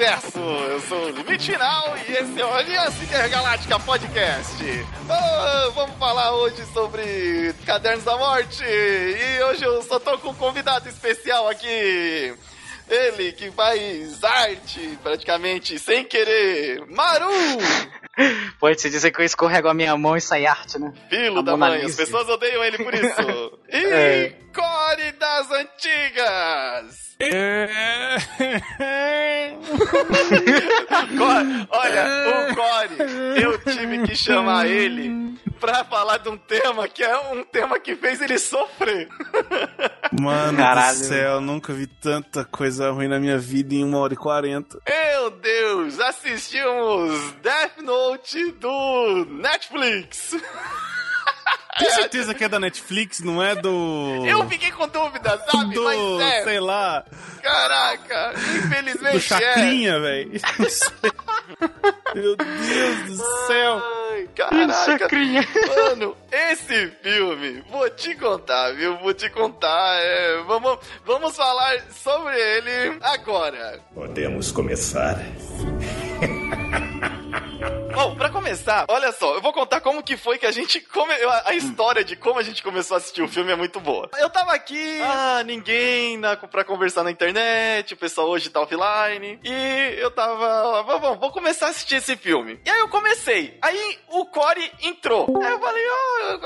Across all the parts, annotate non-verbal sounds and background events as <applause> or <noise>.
Universo. Eu sou o Limite Final e esse é o Aliança Intergaláctica Podcast. Oh, vamos falar hoje sobre Cadernos da Morte. E hoje eu só tô com um convidado especial aqui. Ele que faz arte praticamente sem querer. Maru! <laughs> Pode-se dizer que eu escorrego a minha mão e sai arte, né? Filho A da Mona mãe, as pessoas odeiam ele por isso. <laughs> E É. Core das Antigas! Core- <laughs> olha, o Core, eu tive que chamar ele pra falar de um tema que é um tema que fez ele sofrer. Mano Caralho. do céu, nunca vi tanta coisa ruim na minha vida em uma hora e quarenta. Meu Deus, assistimos Death Note do Netflix. <laughs> Tem certeza que é da Netflix, não é do. Eu fiquei com dúvida, sabe? do. Mas é, sei lá. caraca, infelizmente Do é. Chacrinha, <laughs> velho. Não sei. Meu Deus do céu. Ai, caraca. Chacrinha. Mano, esse filme, vou te contar, viu? Vou te contar. é, vamos, vamos falar sobre ele agora. Podemos começar. <laughs> Bom, pra começar, olha só, eu vou contar como que foi que a gente. Come... a- história de como a gente começou a assistir o filme é muito boa. Eu tava aqui, ah, ninguém na... pra conversar na internet, o pessoal hoje tá offline. E eu tava. "Bom, Bom, vou começar a assistir esse filme. E aí eu comecei. Aí o Corey entrou. Aí eu falei, ó, eu,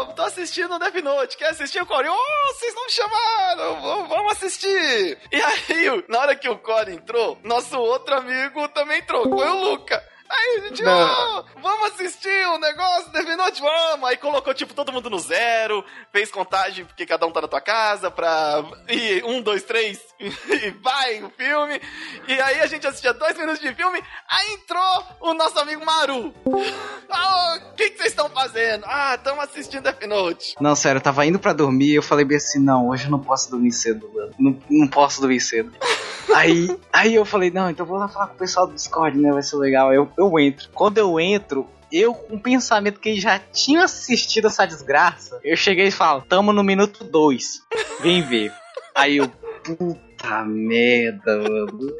eu tô assistindo Death Note. Quer assistir o Corey? Oh, vocês não me chamaram, vamos assistir. E aí, na hora que o Corey entrou, nosso outro amigo também entrou, foi o Luca. Aí a gente, Não. ó, vamos assistir um negócio, Death Note, vamos! Aí colocou, tipo, todo mundo no zero, fez contagem, porque cada um tá na tua casa, pra... E um, dois, três, <laughs> e vai o filme. E aí a gente assistia dois minutos de filme, aí entrou o nosso amigo Maru. <gasps> Ah, O que que vocês estão fazendo? Ah, estamos assistindo Death Note. Não, sério, eu tava indo pra dormir e eu falei bem assim, não, hoje eu não posso dormir cedo, mano. Não, não posso dormir cedo. <laughs> aí, aí eu falei, não, então vou lá falar com o pessoal do Discord, né? Vai ser legal. Eu, eu entro. Quando eu entro, eu com o pensamento que já tinha assistido essa desgraça, eu cheguei e falo, tamo no minuto 2. Vem ver. Aí eu, puta merda, mano.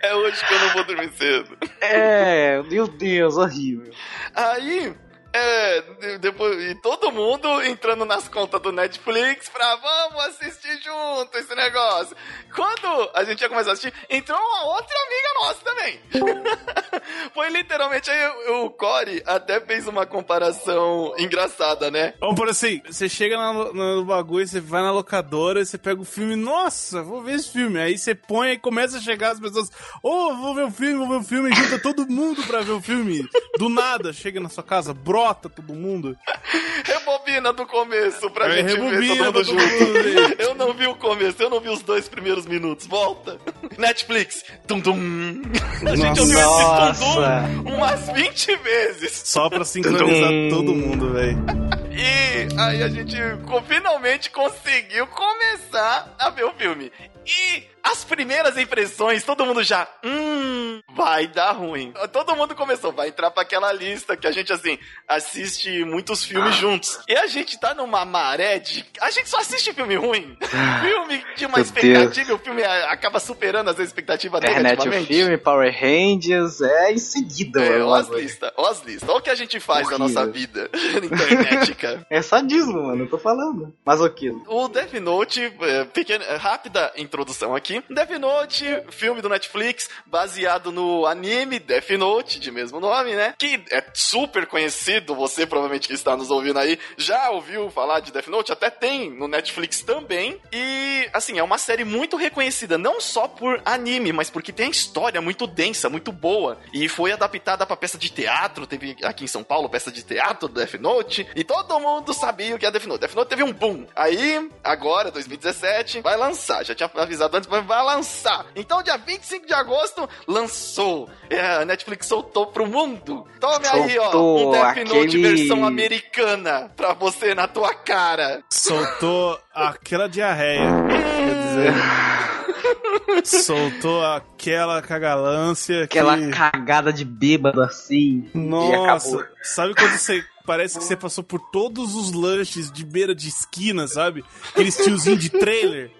É hoje que eu não vou dormir cedo. É, meu Deus, horrível. Aí, é, de- depois, e todo mundo entrando nas contas do Netflix pra vamos assistir junto esse negócio. Quando a gente ia começar a assistir, entrou uma outra amiga nossa também. <laughs> Foi literalmente aí o, Corey até fez uma comparação engraçada, né? Vamos por assim, você chega na- no, bagulho, você vai na locadora, você pega o filme, nossa, vou ver esse filme. Aí você põe e começa a chegar as pessoas, ô, vou ver o filme, vou ver o filme, junta todo mundo pra ver o filme. Do nada, chega na sua casa, brota todo mundo. <laughs> Rebobina do começo pra É, gente ver todo mundo junto. Eu não vi o começo, eu não vi os dois primeiros minutos. Volta. Netflix. Tum tum. A gente Nossa. ouviu esse tum umas 20 vezes. Só pra sincronizar Tum. todo mundo, velho. E aí a gente finalmente conseguiu começar a ver o filme. E as primeiras impressões, todo mundo já, hum, vai dar ruim. Todo mundo começou, vai entrar pra aquela lista que a gente, assim, assiste muitos filmes juntos. E a gente tá numa maré de. A gente só assiste filme ruim. filme de uma expectativa e o filme acaba superando as expectativas Internet, o filme, Power Rangers, é em seguida, É, mano. ó as listas, ó as listas. Olha o que a gente faz na nossa vida <laughs> na internet, cara. <laughs> É sadismo, mano, eu tô falando. Masoquismo. O Death Note, é, pequena, rápida introdução aqui. Death Note, filme do Netflix, baseado no anime Death Note, de mesmo nome, né? Que é super conhecido, você provavelmente que está nos ouvindo aí, já ouviu falar de Death Note, até tem no Netflix também. E, assim, é uma série muito reconhecida, não só por anime, mas porque tem a história muito densa, muito boa. E foi adaptada pra peça de teatro, teve aqui em São Paulo peça de teatro do Death Note, e todo mundo sabia o que é Death Note. Death Note teve um boom. Aí, agora, 2017, vai lançar. Já tinha avisado antes, mas vai lançar. Então, dia 25 de agosto, lançou. É, a Netflix soltou pro mundo. Tome aí, ó, um Soltou Death Note aquele- versão americana pra você na tua cara. Soltou aquela diarreia. Quer dizer. <laughs> Soltou aquela cagalância Aquela que... cagada de bêbado assim. Nossa, sabe quando você parece que você passou por todos os lanches de beira de esquina, sabe? Aqueles tiozinho de trailer.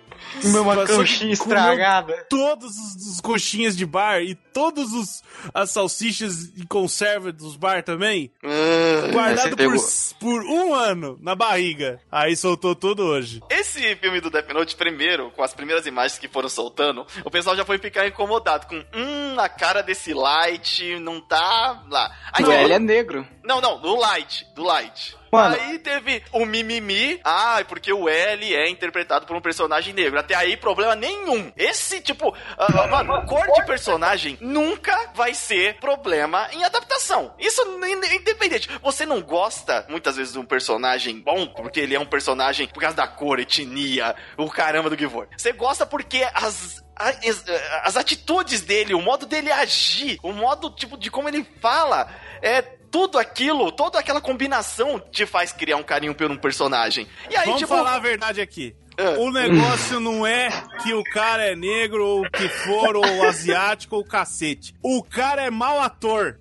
Uma coxinha estragada. Todos os, os coxinhas de bar e todos os as salsichas e conserva dos bar também, Ah, guardado por, por um ano na barriga. Aí soltou tudo hoje. Esse filme do Death Note, primeiro, com as primeiras imagens que foram soltando, o pessoal já foi ficar incomodado com, hum, a cara desse Light não tá lá. Aí, O L é negro. Não, não, do Light, do Light. Mano. Aí teve o mimimi, ah, porque o L é interpretado por um personagem negro. Até aí, problema nenhum. Esse, tipo, ah, <laughs> mano, cor de personagem nunca vai ser problema em adaptação. Isso in- independente. Você não gosta, muitas vezes, de um personagem bom, porque ele é um personagem por causa da cor, etnia, o caramba do Givor. Você gosta porque as as, as atitudes dele, o modo dele agir, o modo tipo de como ele fala, é tudo aquilo, toda aquela combinação te faz criar um carinho por um personagem. E aí, Vamos tipo, falar a verdade aqui. Ah. O negócio não é que o cara é negro, ou o que for, ou asiático, ou cacete. O cara é mau ator.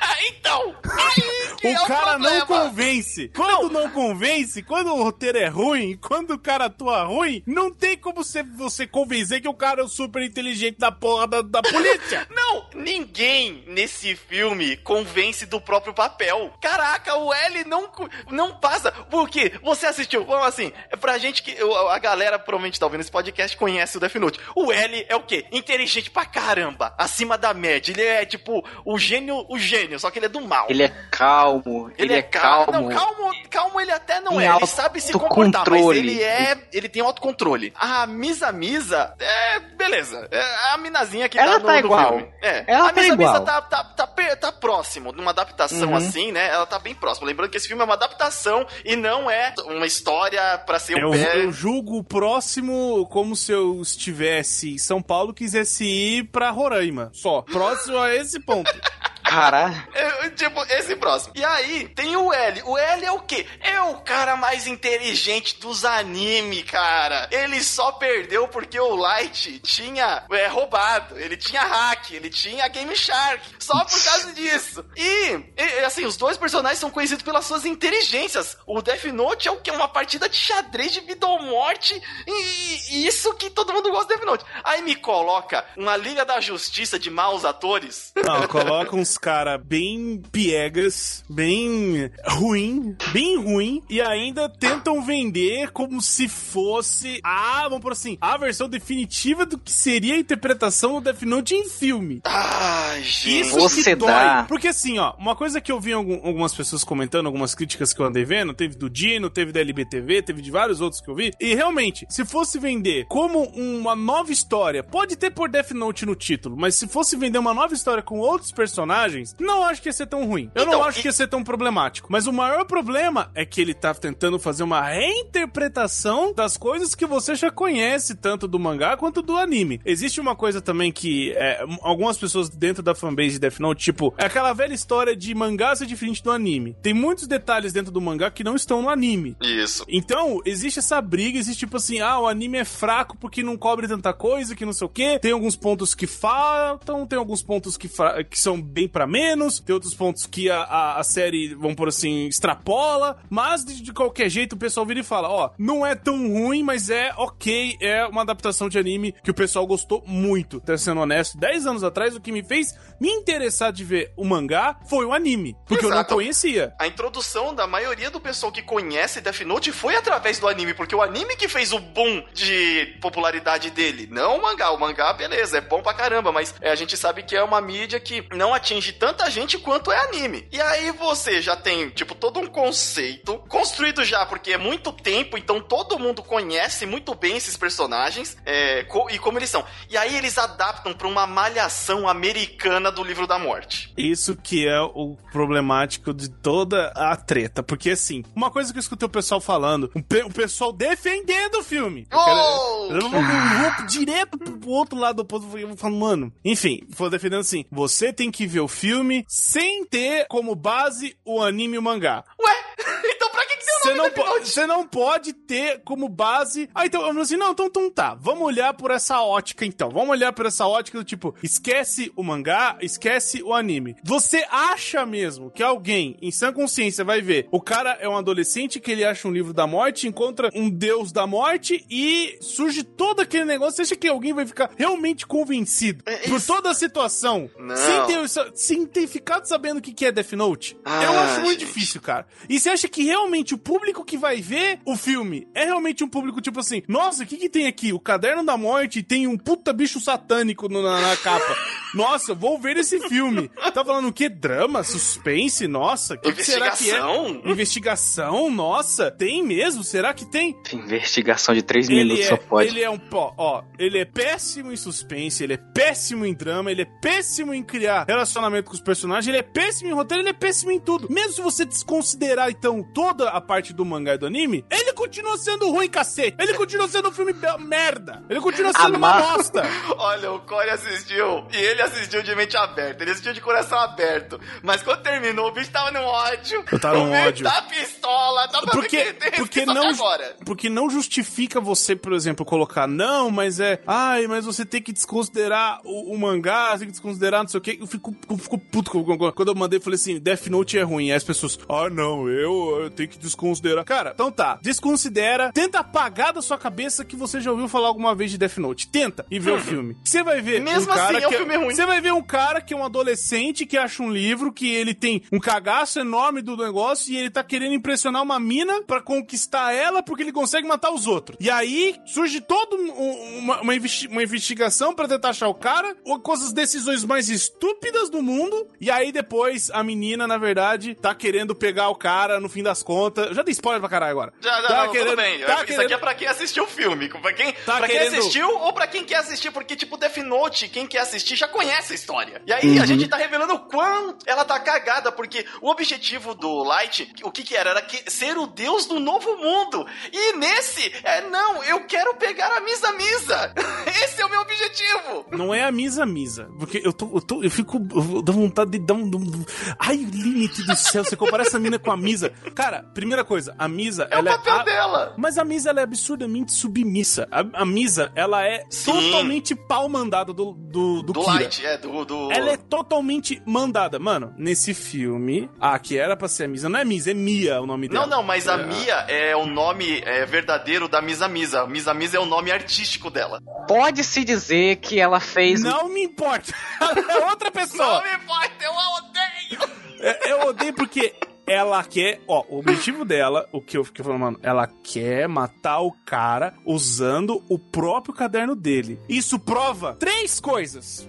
<laughs> então, aí que O é cara não convence. Quando não. convence, quando o roteiro é ruim, quando o cara atua ruim, não tem como você, você convencer que o cara é o super inteligente da porra da, da polícia. <laughs> Não, ninguém nesse filme convence do próprio papel. Caraca, o L não, não passa. Porque você assistiu, vamos assim, é pra gente que. A galera provavelmente tá ouvindo esse podcast conhece o Death Note. O L é o quê? Inteligente pra caramba. Acima da média. Ele é tipo o gênio, o gênio, só que ele é do mal. Ele é calmo. Ele, é calmo. Não, calmo, calmo ele até não Tem é. Ele sabe se comportar, mas autocontrole. ele é. Ele tem autocontrole. A Misa Misa, é. Beleza. É a minazinha que Ela tá no, tá no igual. filme. É. Ela a tá Misa Misa igual. tá, tá, tá, tá próximo. Numa adaptação Uhum. assim, né? Ela tá bem próxima. Lembrando que esse filme é uma adaptação e não é uma história pra ser Eu, um pé. eu julgo o próximo como se eu estivesse em São Paulo e quisesse ir pra Roraima. Só. Próximo a esse ponto. <laughs> Caralho. É, tipo, esse próximo. E aí, tem o L. O L é o quê? É o cara mais inteligente dos anime, cara. Ele só perdeu porque o Light tinha é, roubado. Ele tinha hack, ele tinha Game Shark. Só por causa disso. E, e, assim, os dois personagens são conhecidos pelas suas inteligências. O Death Note é o que? Uma partida de xadrez de vida ou morte. E, e isso que todo mundo gosta do Death Note. Aí me coloca uma Liga da Justiça de maus atores. Não, coloca uns cara bem piegas, bem ruim, bem ruim, e ainda tentam vender como se fosse a, vamos por assim, a versão definitiva do que seria a interpretação do Death Note em filme. Ai, gente. Isso Você que dói. dá. Porque assim, ó, uma coisa que eu vi algum- algumas pessoas comentando, algumas críticas que eu andei vendo, teve do Dino, teve da LBTV, teve de vários outros que eu vi. E realmente, se fosse vender como uma nova história, pode ter por Death Note no título, mas se fosse vender uma nova história com outros personagens, não acho que ia ser tão ruim. Eu não Então, acho e- que ia ser tão problemático. Mas o maior problema é que ele tá tentando fazer uma reinterpretação das coisas que você já conhece, tanto do mangá quanto do anime. Existe uma coisa também que é, algumas pessoas dentro da fanbase de Death Note, tipo, é aquela velha história de mangá ser diferente do anime. Tem muitos detalhes dentro do mangá que não estão no anime. Isso. Então, existe essa briga, existe tipo assim, ah, o anime é fraco porque não cobre tanta coisa, que não sei o quê. Tem alguns pontos que faltam, tem alguns pontos que, que são bem pra menos, tem outros pontos que a, a, a série, vamos por assim, extrapola. Mas, de, de qualquer jeito, o pessoal vira e fala, ó, não é tão ruim, mas é ok, é uma adaptação de anime que o pessoal gostou muito. Tá sendo honesto, 10 anos atrás, o que me fez me interessar de ver o mangá foi o anime, porque eu não Exato. conhecia. A introdução da maioria do pessoal que conhece Death Note foi através do anime, porque o anime que fez o boom de popularidade dele, não o mangá. O mangá, beleza, é bom pra caramba, mas é, a gente sabe que é uma mídia que não atinge tanta gente quanto é anime. E aí você já tem, tipo, todo um conceito construído já, porque é muito tempo, então todo mundo conhece muito bem esses personagens é, co- e como eles são. E aí eles adaptam pra uma malhação americana do livro da morte. Isso que é o problemático de toda a treta. Porque, assim, uma coisa que eu escutei o pessoal falando, o, pe- o pessoal defendendo o filme. Oh! eu não vou, eu vou direto pro outro lado do ponto. Eu falo, mano, enfim, foi defendendo assim: você tem que ver o filme sem ter como base o anime e o mangá. Ué, então pra que, que você não, po- você não pode ter como base. Ah, então, eu assim, não, então, então tá. Vamos olhar por essa ótica, então. Vamos olhar por essa ótica do tipo, esquece o mangá, esquece o anime. Você acha mesmo que alguém, em sã consciência, vai ver o cara é um adolescente que ele acha um livro da morte, encontra um deus da morte e surge todo aquele negócio. Você acha que alguém vai ficar realmente convencido É por isso. toda a situação Não. sem ter, sem ter ficado sabendo o que é Death Note? eu Ah, acho muito gente. difícil, cara. E você acha que realmente o público que vai ver o filme é realmente um público tipo assim: nossa, o que que tem aqui? O Caderno da Morte tem um puta bicho satânico no- na, na capa. <laughs> Nossa, vou ver esse filme. Tá falando o quê? Drama? Suspense? Nossa, que, que será que é? Investigação? Investigação? Nossa, tem mesmo? Será que tem? Investigação de 3 Ele minutos é, só pode. ele é um pó, ó, ele é péssimo em suspense, ele é péssimo em drama, ele é péssimo em criar relacionamento com os personagens, ele é péssimo em roteiro, ele é péssimo em tudo. Mesmo se você desconsiderar então toda a parte do mangá e do anime, ele continua sendo ruim, cacete. Ele continua sendo um filme merda. Ele continua sendo uma Amar- bosta. <laughs> Olha, o Corey assistiu e ele assistiu de mente aberta, ele assistiu de coração aberto. Mas quando terminou, o bicho tava num ódio. Eu tava o num bicho ódio. Tá pistola, tá Porque, porque não, agora. porque não justifica você, por exemplo, colocar, não, mas é, ai, mas você tem que desconsiderar o, o mangá, tem que desconsiderar não sei o que. Eu fico, eu fico puto quando- quando eu mandei, falei assim, Death Note é ruim. Aí as pessoas, ah, não, eu, eu tenho que desconsiderar. Cara, então tá, desconsidera, tenta apagar da sua cabeça que você já ouviu falar alguma vez de Death Note. Tenta e vê o filme. Você vai ver Mesmo um cara assim, é um que filme ruim. Você vai ver um cara que é um adolescente que acha um livro que ele tem um cagaço enorme do negócio e ele tá querendo impressionar uma mina pra conquistar ela porque ele consegue matar os outros. E aí surge toda um- uma, uma investi- uma investigação pra tentar achar o cara, ou com as decisões mais estúpidas do mundo. E aí depois a menina, na verdade, tá querendo pegar o cara no fim das contas. Já dei spoiler pra caralho agora. Já, já, tá não, querendo, tudo bem. Tá Isso querendo, aqui é pra quem assistiu o filme. Pra quem, Tá pra quem querendo- assistiu ou pra quem quer assistir, porque, tipo, Death Note, quem quer assistir já conhece a história. E aí a gente tá revelando o quanto ela tá cagada, porque o objetivo do Light, o que que era? Era que, ser o deus do novo mundo. E nesse, é, não, eu quero pegar a Misa Misa. <laughs> Esse é o meu objetivo. Não é a misa misa. Porque eu tô. Eu, tô, eu fico. Eu dou vontade de dar um. um- Ai, limite do céu. Você compara essa mina com a misa. Cara, primeira coisa, a misa. É ela o papel a- dela. Mas a Misa ela é absurdamente submissa. A, a Misa, ela é Sim. totalmente pau mandada do, do, do, Do Kira. Light, é, do... do... Ela é totalmente mandada. Mano, nesse filme, a que era pra ser a Misa, não é Misa, é Mia o nome dela. Não, não, mas a Mia é o nome é, verdadeiro da Misa Misa. Misa Misa é o nome artístico dela. Pode-se dizer que ela fez. Não me importa. <laughs> É outra pessoa. Não me importa, eu a odeio! É, Eu odeio porque ela quer. Ó, o objetivo dela, o que eu fiquei falando, mano, ela quer matar o cara usando o próprio caderno dele. Isso prova três coisas.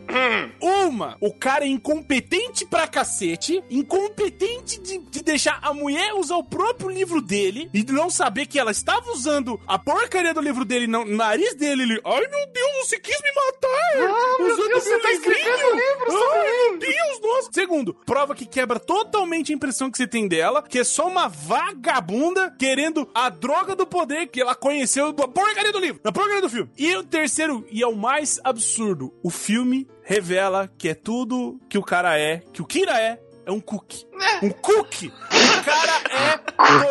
Uma, o cara é incompetente pra cacete, incompetente de, de deixar a mulher usar o próprio livro dele e não saber que ela estava usando a porcaria do livro dele no nariz dele. Ele, ai meu Deus, você quis me matar! Ah, meu usando Deus, meu você tá escrevendo livro sobre Ai, meu Deus, nossa! Segundo, prova que quebra totalmente a impressão que você tem dela, que é só uma vagabunda querendo a droga do poder que ela conheceu da porcaria do livro, da porcaria do filme. E o terceiro, e é o mais absurdo, o filme revela que é tudo que o cara é, que o Kira é, é um cookie. Um cookie! O cara é.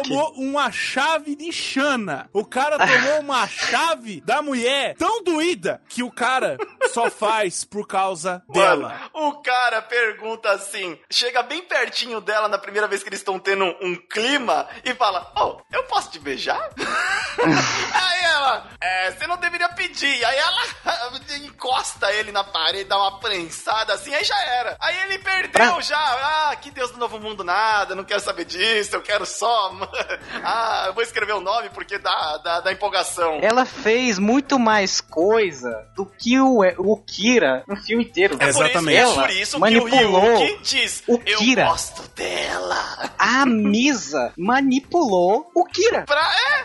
tomou uma chave de Xana. O cara tomou uma chave da mulher tão doída que o cara só faz por causa dela. Mano, o cara pergunta assim, chega bem pertinho dela na primeira vez que eles estão tendo um, um clima e fala: Oh, eu posso te beijar? <laughs> aí ela, é, você não deveria pedir. Aí ela <laughs> encosta ele na parede, dá uma prensada assim, aí já era. Aí ele perdeu já. Ah, que Deus do Novo Mundo nada, não quero saber disso, eu quero só. ah, eu vou escrever o nome porque dá, dá, dá empolgação. Ela fez muito mais coisa do que o, o Kira no filme inteiro. É, exatamente. É Ela por isso que o manipulou Ryuki diz: o Eu Kira. gosto dela. A Misa manipulou o Kira. Pra,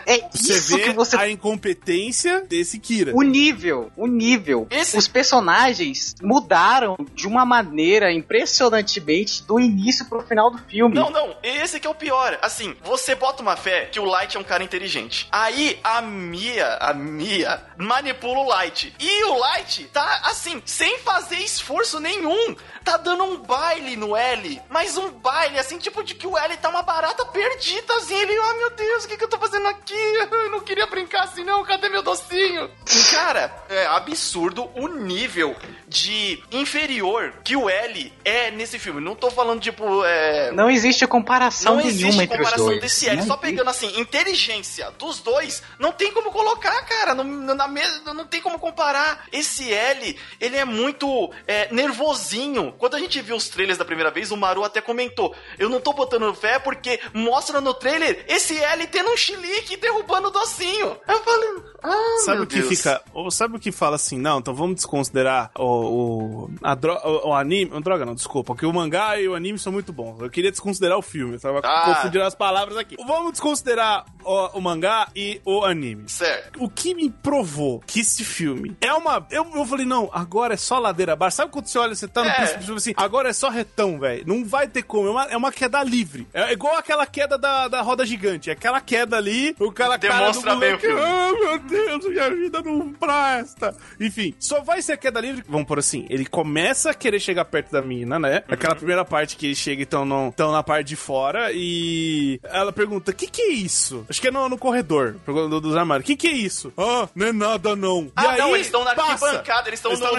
é, É Você isso vê que você a incompetência desse Kira. O nível, o nível. Esse- Os personagens mudaram de uma maneira impressionantemente do início pro final do filme. Não, não, esse que é o pior. Assim, você bota uma fé que o Light é um cara inteligente. Aí a Mia, a Mia, manipula o Light. E o Light tá, assim, sem fazer esforço nenhum. Tá dando um baile no L. Mas um baile, assim, tipo de que o L tá uma barata perdida, assim. Ele, ah, meu Deus, o que, que eu tô fazendo aqui? Eu <laughs> não queria brincar assim, não. Cadê meu docinho? Cara, é absurdo o nível de inferior que o L é nesse filme. Não tô falando, tipo, é. Não existe comparação Não existe comparação dois. desse L. Não Só pegando assim, inteligência dos dois, não tem como colocar, cara. No, na mesa, não tem como comparar. Esse L, ele é muito é, nervosinho. Quando a gente viu os trailers da primeira vez, o Maru até comentou: Eu não tô botando fé porque mostra no trailer esse L tendo um chilique e derrubando o docinho. Eu falei, ah, Sabe o que Deus. fica. Ou sabe o que fala assim? Não, então vamos desconsiderar o, o, a o, o anime. Droga, não, desculpa. Porque o mangá e o anime são muito bons. Eu queria desconsiderar o filme. Eu tava Ah. confundindo as palavras aqui. Vamos desconsiderar o, o mangá e o anime. Certo. O que me provou que esse filme é uma. Eu, eu falei, não, agora é só ladeira abaixo. Sabe quando você olha, você tá no É. princípio assim, agora é só retão, velho. Não vai ter como. É uma, é uma queda livre. É igual aquela queda da, da roda gigante. É aquela queda ali, o cara Demonstra cara do bem o moleque, filme. Ah, meu Deus, minha vida não presta. Enfim, só vai ser queda livre. Vamos por assim, ele começa a querer chegar perto da mina, né? Aquela Uhum. primeira parte que ele chega e estão tão na parte de fora e ela pergunta: o que, que é isso? Acho que é no, no corredor do- dos armários. O que, que é isso? Ah, não é nada não. Ah, e aí, não, eles estão na passa. arquibancada, eles estão no, no-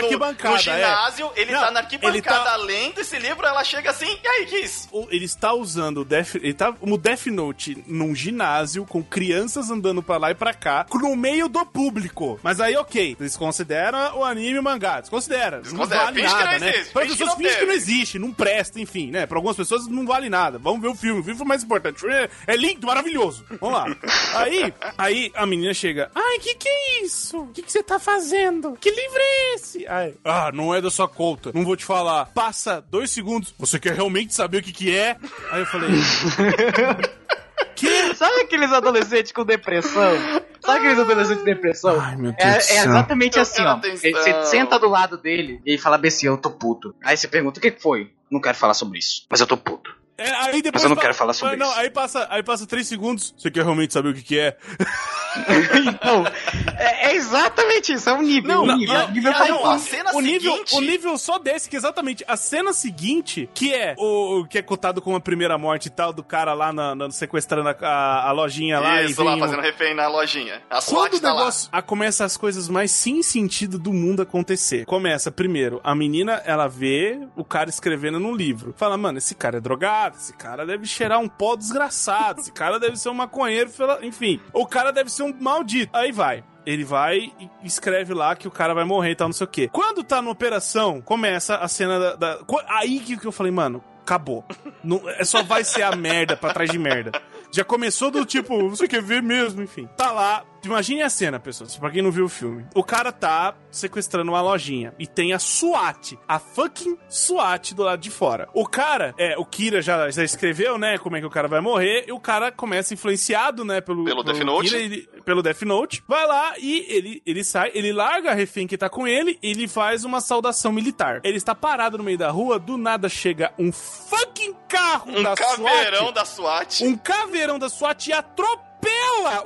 no ginásio, ele Não, tá na arquibancada tá- lendo esse livro, ela chega assim, e aí, que isso? o- ele está usando o Death, ele tá o Death Note num ginásio com crianças andando pra lá e pra cá, no meio do público. Mas aí, ok, eles consideram o anime e o mangá, desconsidera. Não Desconsidera, vale finge que nada, não né? Para pessoas não fingem que não existe, não presta, enfim, né? Pra algumas pessoas não vale nada. Vamos ver o filme, o filme foi mais importante. O É, é lindo, maravilhoso. Vamos lá. Aí, aí a menina chega, ai, que que é isso? O que que você tá fazendo? Que livro é esse? Ai, ah, não é da sua conta, não vou te falar. Passa dois segundos, você quer realmente saber o que que é? Aí eu falei... <laughs> que? Sabe aqueles adolescentes com depressão? Sabe aqueles adolescentes com depressão? Ai, meu Deus É, do é céu. exatamente Eu assim, ó. Você senta do lado dele e ele fala bem assim, eu tô puto. Aí você pergunta, o que foi? Não quero falar sobre isso, mas eu tô puto. É, aí depois Mas eu não quero falar sobre não, isso. Aí passa, aí passa três segundos, você quer realmente saber o que que é? então, é, é exatamente isso, é um nível. Não, não, nível, não, nível e tá pau. a cena o nível, seguinte- o nível só desse, que exatamente a cena seguinte, que é o, o que é cotado como a primeira morte e tal, do cara lá na, na- sequestrando a, a- a lojinha lá. Isso, e lá vem o- fazendo refém na lojinha. A Quando SWAT o tá lá. negócio a, começa as coisas mais sem sentido do mundo acontecer. Começa, primeiro, a menina, ela vê o cara escrevendo num livro. Fala, mano, esse cara é drogado, esse cara deve cheirar um pó desgraçado, esse cara deve ser um maconheiro, enfim. O cara deve ser um maldito. Aí vai. Ele vai e escreve lá que o cara vai morrer e tal, não sei o quê. Quando tá na operação, começa a cena da. da- aí que, que eu falei, mano, acabou. Não, é só vai ser a merda pra trás de merda. Já começou do tipo, você quer ver mesmo, enfim. Tá lá. Imagine a cena, pessoas, pra quem não viu o filme. O cara tá sequestrando uma lojinha e tem a SWAT, a fucking SWAT do lado de fora. O cara, é, o Kira já, já escreveu, né, como é que o cara vai morrer, e o cara começa influenciado, né, pelo, Pelo Death Note. Kira, ele- pelo Death Note, vai lá e ele, ele sai, ele larga a refém que tá com ele e ele faz uma saudação militar. Ele está parado no meio da rua, do nada chega um fucking carro Um da caveirão SWAT, da SWAT. um caveirão da SWAT e atropela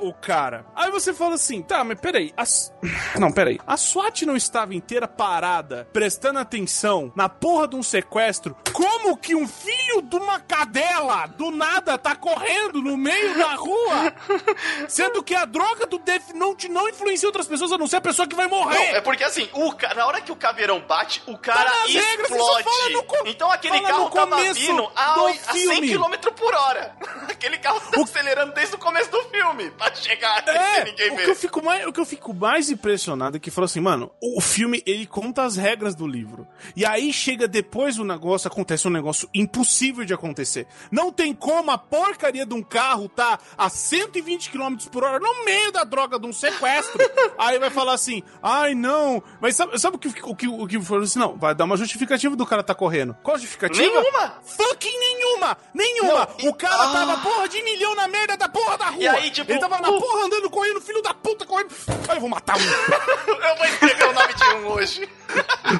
o cara. Aí você fala assim, tá, mas peraí, a... <sighs> Não, peraí, a SWAT não estava inteira parada, prestando atenção na porra de um sequestro? Como que um filho de uma cadela do nada tá correndo no meio da rua? <laughs> Sendo que a droga do Death Note não influencia outras pessoas, a não ser a pessoa que vai Não, morrer. é porque assim, o ca- na hora que o caveirão bate, o cara Tá regras, você só explode. no co- então aquele carro tava começo vindo a, a 100 filme. km por hora. <laughs> aquele carro tá acelerando desde o começo do filme pra chegar É, sem ninguém o que, eu fico mais, o que eu fico mais impressionado é que falou assim, mano, o filme ele conta as regras do livro. E aí chega depois o negócio, acontece um negócio impossível de acontecer. Não tem como a porcaria de um carro tá a 120 km por hora no meio da droga de um sequestro. <laughs> aí vai falar assim, ai não. Mas sabe, sabe o que o que o que falou assim? Não, vai dar uma justificativa do cara tá correndo. Qual justificativa? Nenhuma! Fucking nenhuma! Nenhuma! Nenhuma! Não, e- o cara Ah. tava porra de milhão na merda da porra da rua! Aí, tipo, Ele tava na o- porra andando, correndo, filho da puta, correndo. Ai, eu vou matar um. <laughs> Eu vou escrever o nome de um hoje.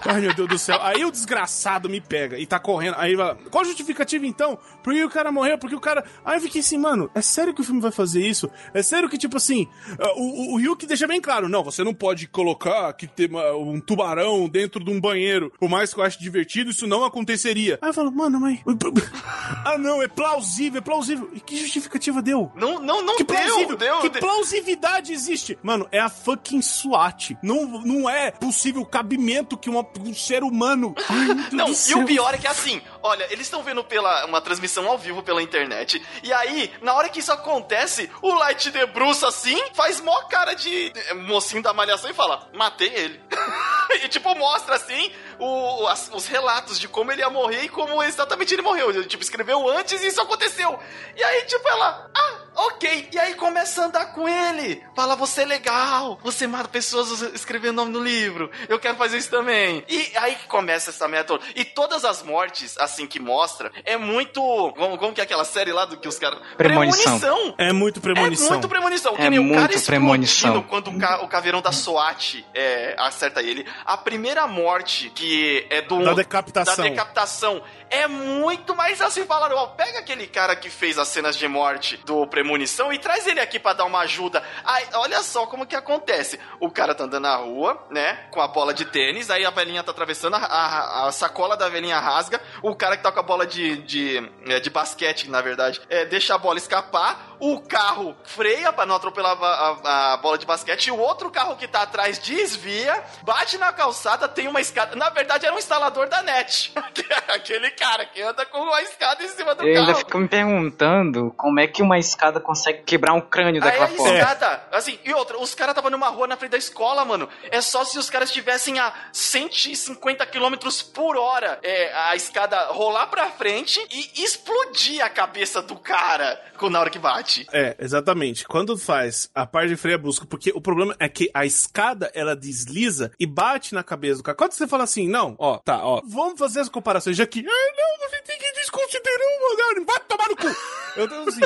Ai, meu Deus do céu. Aí o desgraçado me pega e tá correndo. Aí vai. Qual a justificativa então? Por que o cara morreu? Porque o cara. Aí eu fiquei assim, mano, é sério que o filme vai fazer isso? É sério que, tipo assim, uh, o, o, deixa bem claro: não, você não pode colocar que tem um tubarão dentro de um banheiro. Por mais que eu ache divertido, isso não aconteceria. Aí eu falo, mano, mas. <laughs> ah, não, é plausível, é plausível. E que justificativa deu? Não, não, não Que plausível, deu. que deu. plausividade existe? Mano, é a fucking SWAT. Não, não é possível cabimento que uma- um ser humano. <laughs> Ai, Não, e o pior é que assim, olha, eles estão vendo pela uma transmissão ao vivo pela internet, e aí, na hora que isso acontece, o Light debruça assim, faz mó cara de eh, mocinho da malhação e fala, matei ele. <laughs> e tipo, mostra assim o- as- os relatos de como ele ia morrer e como exatamente ele morreu. Ele, tipo, escreveu antes e isso aconteceu. E aí, tipo, ela, ah, ok. E aí começa a andar com ele. Fala, você é legal, você mata pessoas escrevendo nome no livro. Eu quero fazer isso também. E aí que começa essa merda toda. E todas as mortes, assim, que mostra, é muito. Como, como que é aquela série lá do que os caras. Premonição. Premonição. É muito premonição. É muito premonição. É nem o cara muito premonição. quando o, ca- o caveirão da SWAT é, acerta ele. A primeira morte, que é do... Da decapitação. Da decapitação. É muito mais assim, falaram, ó, pega aquele cara que fez as cenas de morte do Premonição e traz ele aqui pra dar uma ajuda. Aí, olha só como que acontece. O cara tá andando na rua, né, com a bola de tênis, aí a velhinha tá atravessando, a, a- a sacola da velhinha rasga, o cara que tá com a bola de, de, é, de basquete, na verdade, é, deixa a bola escapar, o carro freia pra não atropelar a, a- a bola de basquete, e o outro carro que tá atrás desvia, bate na calçada, tem uma escada. Na verdade, era um instalador da net. Que <laughs> é Aquele cara que anda com uma escada em cima do Eu ainda carro. fico me perguntando como é que uma escada consegue quebrar um crânio Aí daquela a forma. escada, assim, e outra, os caras estavam numa rua na frente da escola, mano. É só se os caras estivessem a 150 km por hora, é, a escada rolar pra frente e explodir a cabeça do cara com- na hora que bate. É, exatamente. Quando faz a parte de freio brusco, porque o problema é que a escada, ela desliza e bate na cabeça do cara. Quando você fala assim, não, ó, tá, ó, vamos fazer as comparações, já que, ai, não, você tem que desconsiderar o mangá, vai tomar no cu. Eu tô assim,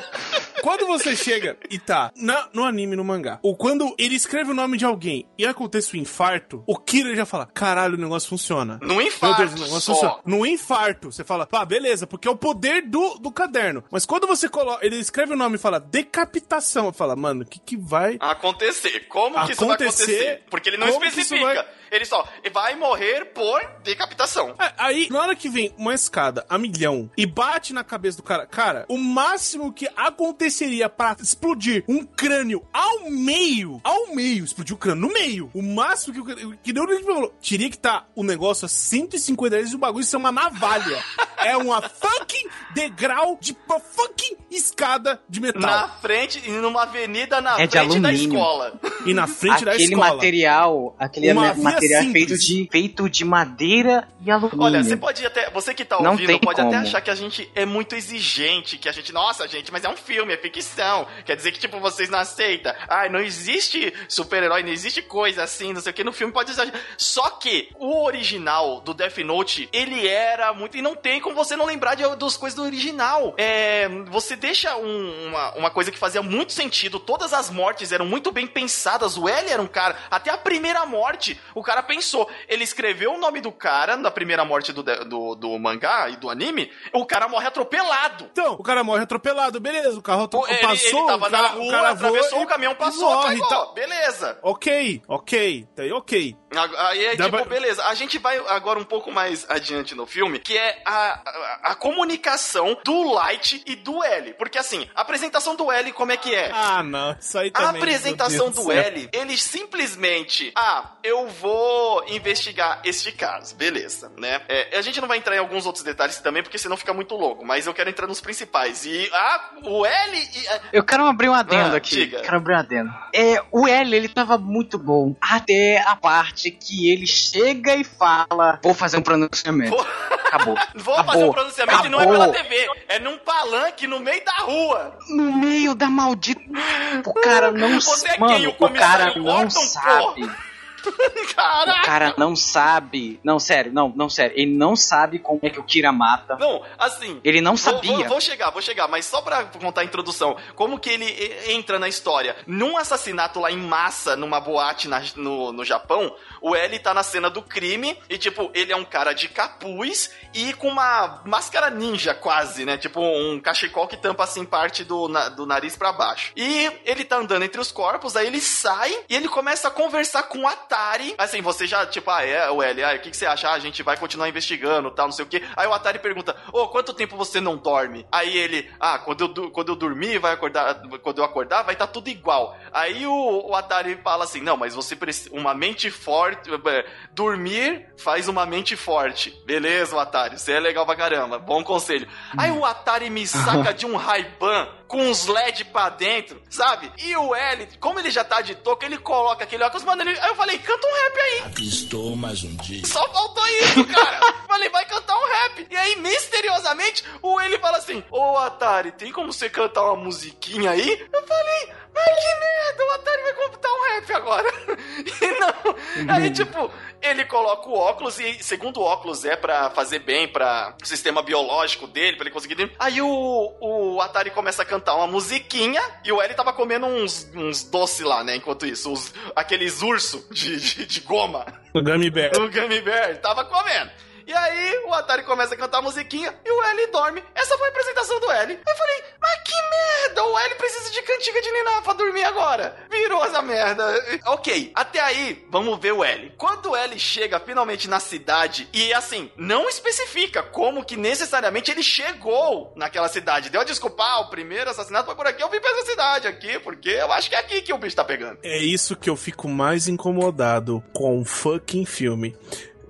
quando você chega e tá na- no anime, no mangá, ou quando ele escreve o nome de alguém e acontece o infarto, o Kira já fala, caralho, o negócio funciona. No Meu infarto Deus, o negócio só. funciona. No infarto, você fala, pá, beleza, porque é o poder do, do caderno. Mas quando você coloca, ele escreve o nome e fala decapitação, fala, mano, o que que vai Acontecer. Como que isso vai Acontecer? acontecer? Porque ele não especifica. vai- Ele só vai morrer por decapitação. É, Aí, na hora que vem uma escada a milhão e bate na cabeça do cara, cara, o máximo que aconteceria pra explodir um crânio ao meio, ao meio, explodir o crânio no meio, o máximo que, o- que deu ele falou, teria que estar o negócio a 150 reais e o bagulho ser uma navalha. <laughs> é uma fucking degrau de fucking escada de metal. Na frente, e numa avenida na É frente da escola. E na frente da Aquele escola. material, aquele Uma material feito de, feito de madeira e alumínio. Olha, você pode até. Você que tá ouvindo pode até como. achar que a gente é muito exigente, que a gente. Nossa, gente, mas é um filme, é ficção. Quer dizer que, tipo, vocês não aceitam. Ai, não existe super-herói, não existe coisa assim, não sei o que. No filme pode exagerar. Só que o original do Death Note, ele era muito. E não tem como você não lembrar de, das coisas do original. É, você deixa um- uma, uma coisa que fazia muito sentido. Todas as mortes eram muito bem pensadas. O L era um cara. Até a primeira morte, o cara pensou. Ele escreveu o nome do cara na primeira morte do, do, do mangá e do anime. O cara morre atropelado. Então, o cara morre atropelado, beleza, o carro ele, passou, ele tava o cara, na rua, o cara atravessou, o caminhão passou, morre, apagou. tá. Beleza. Ok, ok, tá ok. Aí é Dá tipo, pra- beleza. A gente vai agora um pouco mais adiante no filme, que é a, a, a comunicação do Light e do L. Porque assim, a apresentação do L, como é que é? Ah, não, isso aí A também. apresentação meu Deus do céu. L, ele simplesmente, ah, eu vou investigar este caso, beleza, né? É, a gente não vai entrar em alguns outros detalhes também, porque senão fica muito longo, mas eu quero entrar nos principais. E, ah, o L e... ah, Eu quero abrir um adendo Ah, aqui. diga. Quero abrir um adendo. É, o L, ele tava muito bom. Até a parte que ele chega e fala: Vou fazer um pronunciamento. Vou- Acabou. <laughs> Vou Acabou. fazer um pronunciamento e não é Acabou. pela TV, é num palanque no meio da rua. No meio da maldita. O cara não Você é Mano, quem? O o cara não Gordon, sabe. <laughs> Caraca! O cara não sabe. Não, sério, não, não, sério. Ele não sabe como é que o Kira mata. Não, assim. Ele não Vou, sabia. vou- vou chegar, vou chegar, mas só pra contar a introdução, como que ele entra na história? Num assassinato lá em massa, numa boate na- no, no Japão, o L tá na cena do crime e, tipo, ele é um cara de capuz e com uma máscara ninja quase, né? Tipo, um cachecol que tampa, assim, parte do, na- do nariz pra baixo. E ele tá andando entre os corpos, aí ele sai e ele começa a conversar com o Atari. Assim, você já, tipo, ah, é, o L, ah, o que, que você acha? Ah, a gente vai continuar investigando, tal, não sei o quê. Aí o Atari pergunta, ô, quanto tempo você não dorme? Aí ele, ah, quando eu, quando eu dormir, vai acordar, quando eu acordar, vai estar tudo igual. Aí o, o Atari fala assim, não, mas você precisa, uma mente forte, eh, dormir faz uma mente forte. Beleza, o Atari, você é legal pra caramba, bom conselho. Aí o Atari me saca de um Ray-Ban com uns LED pra dentro, sabe? E o L, como ele já tá de toca, ele coloca aquele óculos, mano, ele... aí eu falei, canta um rap aí. Aqui estou mais um dia. Só faltou isso, cara. Falei, vai cantar um rap. E aí, misteriosamente, o ele fala assim: Ô Atari, tem como você cantar uma musiquinha aí? Eu falei, mas que merda, o Atari vai cantar um rap agora. <laughs> E não. Aí, tipo, ele coloca o óculos e, segundo o óculos, é pra fazer bem pra o sistema biológico dele, pra ele conseguir. Aí o, o Atari começa a cantar uma musiquinha e o L tava comendo uns, uns doces lá, né? Enquanto isso, os- aqueles urso de, de, de goma. O Gummy Bear. O Gummy Bear tava comendo. E aí o Atari começa a cantar a musiquinha e o L dorme. Essa foi a apresentação do L. Eu falei, mas que merda! O L precisa de cantiga de Niná pra dormir agora. Virou essa merda. Ok, até aí, vamos ver o L. Quando o L chega finalmente na cidade, e assim, não especifica como que necessariamente ele chegou naquela cidade. Deu a desculpa, ah, o primeiro assassinato foi por aqui, eu vim pra essa cidade aqui, porque eu acho que é aqui que o bicho tá pegando. É isso que eu fico mais incomodado com o fucking filme.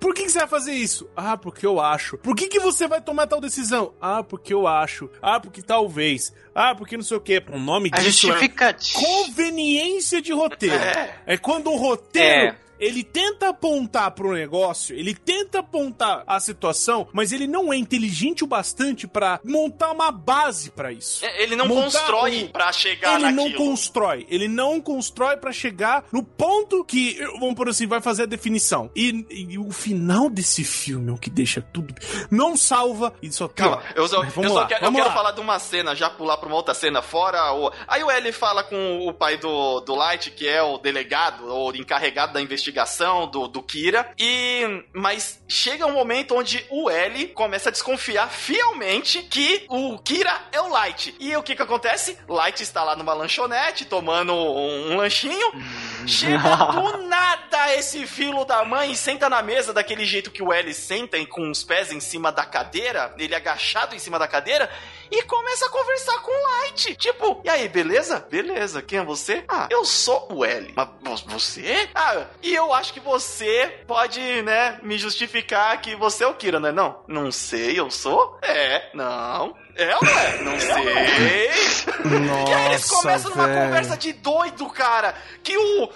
Por que, que você vai fazer isso? Ah, porque eu acho. Por que, que você vai tomar tal decisão? Ah, porque eu acho. Ah, porque talvez. Ah, porque não sei o quê. O nome A disso é conveniência de roteiro. É. É quando o roteiro. É. Ele tenta apontar pro negócio, ele tenta apontar a situação, mas ele não é inteligente o bastante pra montar uma base pra isso. É, Ele não Montar constrói um- pra chegar ele não naquilo. constrói. Ele não constrói pra chegar no ponto que, vamos por assim, vai fazer a definição. E, e o final desse filme é o que deixa tudo. Não salva e só. Calma, eu só, eu só quero, eu quero falar de uma cena, já pular pra uma outra cena fora. O... Aí o L fala com o pai do, do Light, que é o delegado, ou encarregado da investigação do, do Kira. E. Mas chega um momento onde o L começa a desconfiar fielmente que o Kira é o Light. E o que que acontece? Light está lá numa lanchonete tomando um, um lanchinho. Chega do <laughs> nada esse filo da mãe e senta na mesa daquele jeito que o L senta, e com os pés em cima da cadeira, ele agachado em cima da cadeira, e começa a conversar com o Light. Tipo, e aí, beleza? Beleza, quem é você? Ah, eu sou o L. Mas vo- você? Ah, e eu acho que você pode, né, me justificar que você é o Kira, não é não? Não sei, eu sou? É, não. É ou não é? Não sei. Nossa, E aí eles começam numa velho. conversa de doido, cara. Que o.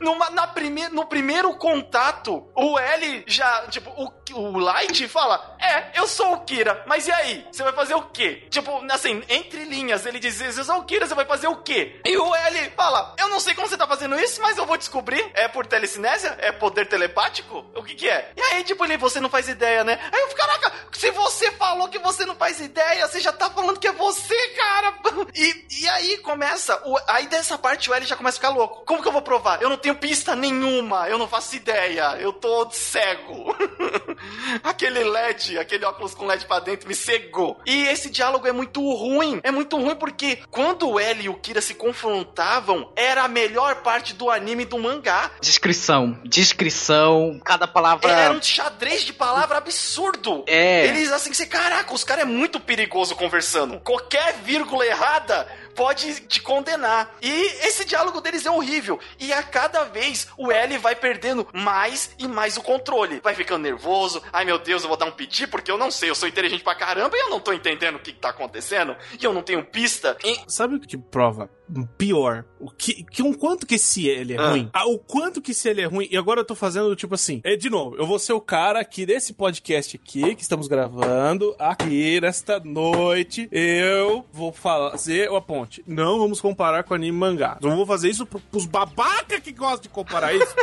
Numa, na prime, no primeiro contato, o L já. Tipo, o, o Light fala: É, eu sou o Kira, mas e aí? Você vai fazer o quê? Tipo, assim, entre linhas, ele diz: Eu sou o Kira, você vai fazer o quê? E o L fala: Eu não sei como você tá fazendo isso, mas eu vou descobrir. É por telecinésia? É poder telepático? O que que é? E aí, tipo, ele, você não faz ideia, né? Aí eu, caraca, se você falou que você não faz ideia, você já tá falando que é você, cara. <laughs> E, e aí começa, o- aí dessa parte o L já começa a ficar louco. Como que eu vou provar? Eu não tenho pista nenhuma, eu não faço ideia, eu tô cego. <laughs> aquele LED, aquele óculos com LED pra dentro me cegou. E esse diálogo é muito ruim, é muito ruim porque quando o L e o Kira se confrontavam, era a melhor parte do anime e do mangá. Descrição. Descrição. Cada palavra. Era um xadrez de palavra absurdo. É. Eles assim, você, caraca, os caras é muito perigoso conversando. Qualquer vírgula errada pode te condenar. E esse diálogo deles é horrível. E a cada vez o L vai perdendo mais e mais o controle. Vai ficando nervoso. Ai meu Deus, eu vou dar um piti porque eu não sei, eu sou inteligente pra caramba e eu não tô entendendo o que, que tá acontecendo. E eu não tenho pista. E Sabe o que prova pior. O que, que um quanto que esse L é Ah. ruim. Ah, o quanto que esse L é ruim. E agora eu tô fazendo tipo assim. É, de novo, eu vou ser o cara que desse podcast aqui, que estamos gravando, aqui nesta noite, eu vou fazer a ponte. Não vamos comparar com anime e mangá. Não vou fazer isso pro, pros babaca que gostam de comparar isso. <laughs>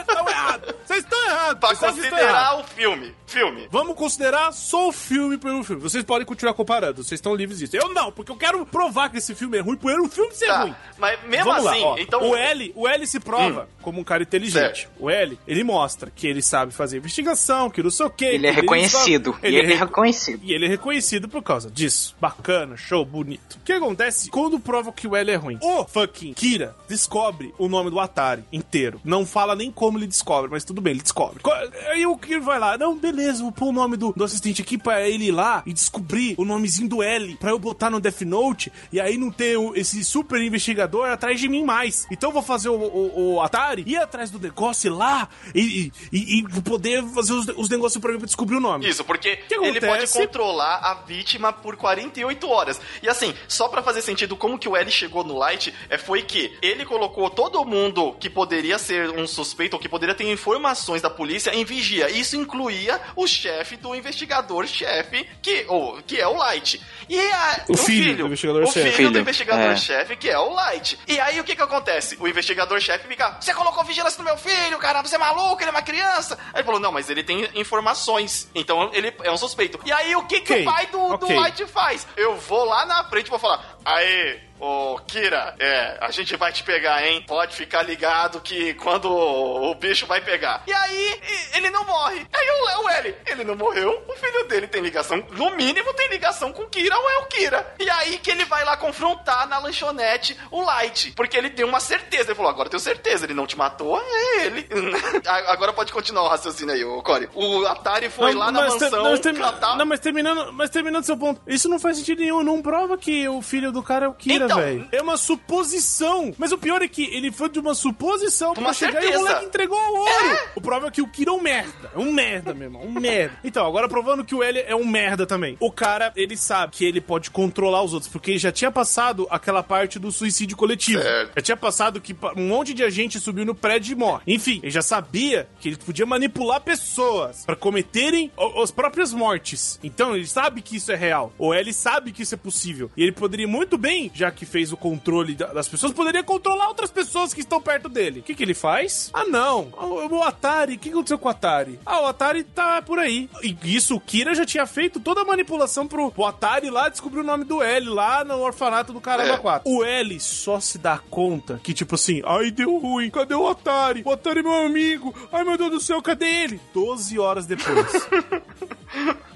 Estão errados. Vocês estão errados. Pra Vocês estão errados. considerar o filme. Filme. Vamos considerar só o filme pelo filme. Vocês podem continuar comparando, vocês estão livres disso. Eu não, porque eu quero provar que esse filme é ruim por ele o filme ser Tá, ruim. mas mesmo Vamos assim, lá, ó. então. o L, o L se prova como um cara inteligente. O L, ele mostra que ele sabe fazer investigação, que não sei o quê. Ele é reconhecido. Ele, e ele é é re- reconhecido. e ele é reconhecido por causa disso. Bacana, show, bonito. O que acontece quando prova que o L é ruim? O fucking Kira descobre o nome do Atari inteiro. Não fala nem como ele descobre, mas tudo bem, ele descobre. Co- Aí o Kira vai lá, não, beleza, vou pôr o nome do, do assistente aqui pra ele ir lá e descobrir o nomezinho do L pra eu botar no Death Note e aí não ter esse super investigador atrás de mim mais. Então eu vou fazer o, o- o Atari, ir atrás do negócio lá e, e, e- poder fazer os, os negócios pra mim pra descobrir o nome. Isso, porque que ele pode controlar a vítima por 48 horas. E assim, só pra fazer sentido como que o L chegou no Light, é, foi que ele colocou todo mundo que poderia ser um suspeito ou que poderia ter informações da polícia em vigia. Isso incluía o chefe do investigador-chefe, que, ou, que é o Light. E a- O filho do investigador-chefe. O filho, Filho, do investigador-chefe, que é o Light. E aí o que que acontece? O investigador-chefe fica: Você colocou vigilância no meu filho, cara, você é maluco, ele é uma criança. Aí ele falou: Não, mas ele tem informações. Então ele é um suspeito. E aí o que que Ok, o pai do, do ok. Light faz? Eu vou lá na frente e vou falar: Aê, Ô, Kira, é, a gente vai te pegar, hein? Pode ficar ligado que quando o, o bicho vai pegar. E aí, ele não morre. Aí o, o L, ele não morreu, o filho dele tem ligação, no mínimo tem ligação com o Kira ou é o Kira. E aí que ele vai lá confrontar na lanchonete o Light, porque ele tem uma certeza. Ele falou, agora eu tenho certeza, ele não te matou, é ele. <laughs> Agora pode continuar o raciocínio aí, ô Corey. O Atari foi lá na mansão não, catar... não, mas terminando, mas terminando seu ponto, isso não faz sentido nenhum. Não prova que o filho do cara é o Kira, Então- velho. É uma suposição. Mas o pior é que ele foi de uma suposição pra Uma chegar e o certeza. moleque entregou o ouro. O prova é que o Kira é um merda. É um merda, meu irmão. Um <laughs> merda. Então, agora provando que o L é um merda também. O cara, ele sabe que ele pode controlar os outros, porque ele já tinha passado aquela parte do suicídio coletivo. Certo. Já tinha passado que um monte de agente subiu no prédio e morre. Enfim, ele já sabia que ele podia manipular pessoas pra cometerem o- as próprias mortes. Então, ele sabe que isso é real. Ou ele sabe que isso é possível. E ele poderia muito bem, já que fez o controle da- das pessoas, poderia controlar outras pessoas que estão perto dele. O que, que ele faz? Ah, não. O, o Atari. O que aconteceu com o Atari? Ah, o Atari tá por aí. E isso, o Kira já tinha feito toda a manipulação pro, pro Atari lá descobrir o nome do L lá no orfanato do Caramba É. 4. O L só se dá conta que, tipo assim, ai, deu ruim, cadê o Atari? O Atari é meu amigo, ai meu Deus do céu, cadê ele? 12 horas depois. <laughs>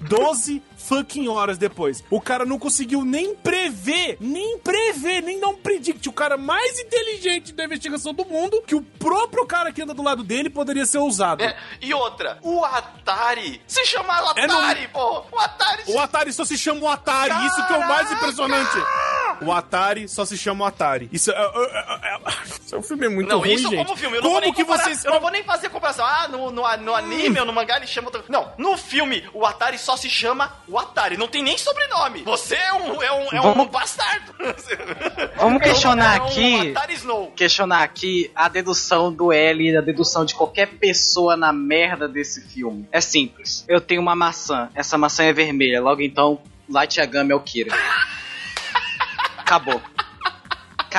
12 fucking horas depois. O cara não conseguiu nem prever, nem prever, nem dar um predict. O cara mais inteligente da investigação do mundo, que o próprio cara que anda do lado dele poderia ser usado. É, e outra, o Atari se chama É no- Atari, pô. O Atari O Atari só se chama o Atari, isso que é o mais impressionante. O Atari só se chama o Atari. Isso é. é, é, é, <laughs> filme é muito Não, ruim, isso gente. como filme. Eu como que comparar- vocês. Eu não vou nem fazer comparação. Ah, no, no, no anime ou no mangá ele chama... Não, no filme o Atari só se chama o Atari. Não tem nem sobrenome. Você é um, é um, é um Vamos- bastardo. <laughs> Vamos questionar é um, aqui. É um Atari Snow. questionar aqui a dedução do L e a dedução de qualquer pessoa na merda desse filme. É simples. Eu tenho uma maçã, essa maçã é vermelha, logo então, Light Yagami é o Kira. <laughs> Acabou.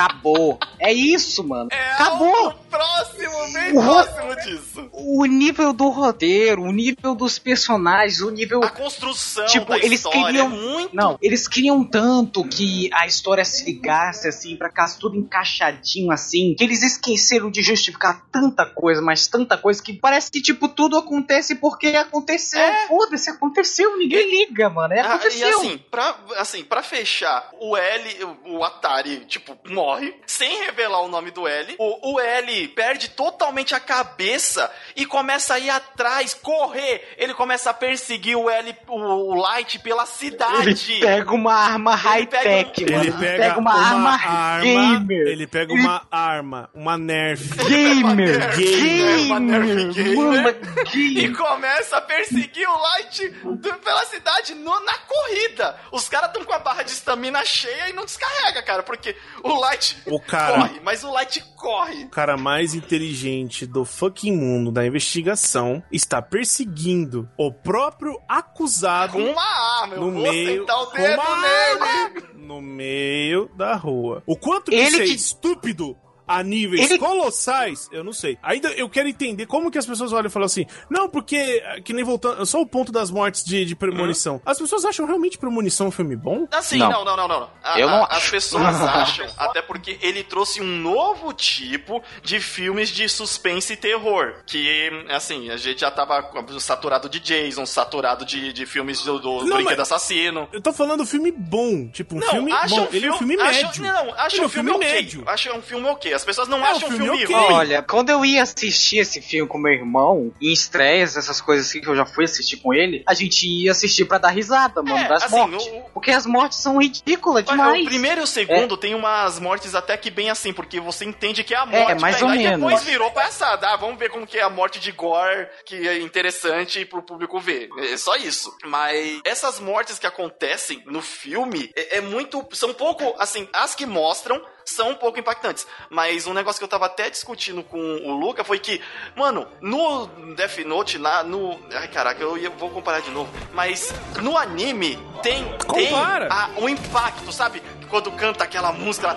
Acabou. É isso, mano. É Acabou. o próximo, bem O próximo disso. O nível do roteiro, o nível dos personagens, o nível. A construção Tipo, eles queriam. é muito... Não, eles queriam tanto que a história se ligasse assim, pra ficar tudo encaixadinho assim, que eles esqueceram de justificar tanta coisa, mas tanta coisa que parece que, tipo, tudo acontece porque aconteceu. É. Foda-se, aconteceu, ninguém liga, mano. É, Ah, aconteceu. e assim pra, assim, pra fechar, o L, o Atari, tipo, morre, sem revelar o nome do L. O, o L perde totalmente a cabeça e começa a ir atrás, correr. Ele começa a perseguir o L, o Light pela cidade. Ele pega uma arma high-tech, Ele mano. Ele pega, uma, arma, gamer. Ele pega uma arma, uma Nerf. Gamer. Gamer, uma Nerf Gamer. gamer. Mano, E gamer. começa a perseguir o Light do- pela cidade no- na corrida. Os caras estão com a barra de estamina cheia e não descarrega, cara, porque o Light O cara- corre, mas o Light corre. O cara mais inteligente do fucking mundo da investigação está perseguindo o próprio acusado Com uma arma, no meio com uma arma no meio da rua. O quanto que Ele isso é que- estúpido a níveis Ele- colossais, eu não sei. Ainda eu quero entender como que as pessoas olham e falam assim, não, porque, que nem voltando, só o ponto das mortes de, de premonição. As pessoas acham realmente premonição um filme bom? Assim, Não. não, não, não, não. A- Eu não a- As acho. pessoas <laughs> acham, até porque ele trouxe um novo tipo de filmes de suspense e terror. Que, assim, a gente já tava saturado de Jason, saturado de, de filmes do, do Não, Brinquedo mas- Assassino. Eu tô falando filme bom, tipo um Não, filme bom. um Ele é um filme médio. Não, acha Ele é um filme, ok. médio. Acha um filme ok. As pessoas não É acham um filme filme, ok. ruim. Olha, quando eu ia assistir esse filme com meu irmão, em estreias, essas coisas assim que eu já fui assistir com ele, a gente ia assistir pra dar risada, mano, É, das assim, mortes. o- Porque as mortes são ridículas Olha, demais. O primeiro e o segundo tem umas mortes até que bem assim, porque você entende que é a É, morte. mais velho. ou menos. depois virou palhaçada. Ah, vamos ver como que é a morte de Gore, que é interessante pro público ver. É só isso. Mas essas mortes que acontecem no filme é, é muito. São pouco. Assim, as que mostram são um pouco impactantes. Mas um negócio que eu tava até discutindo com o Luca foi que, mano, no Death Note, lá no. Ai, caraca, eu ia- vou comparar de novo. Mas no anime tem. tem a- o impacto, sabe? Quando canta aquela música lá,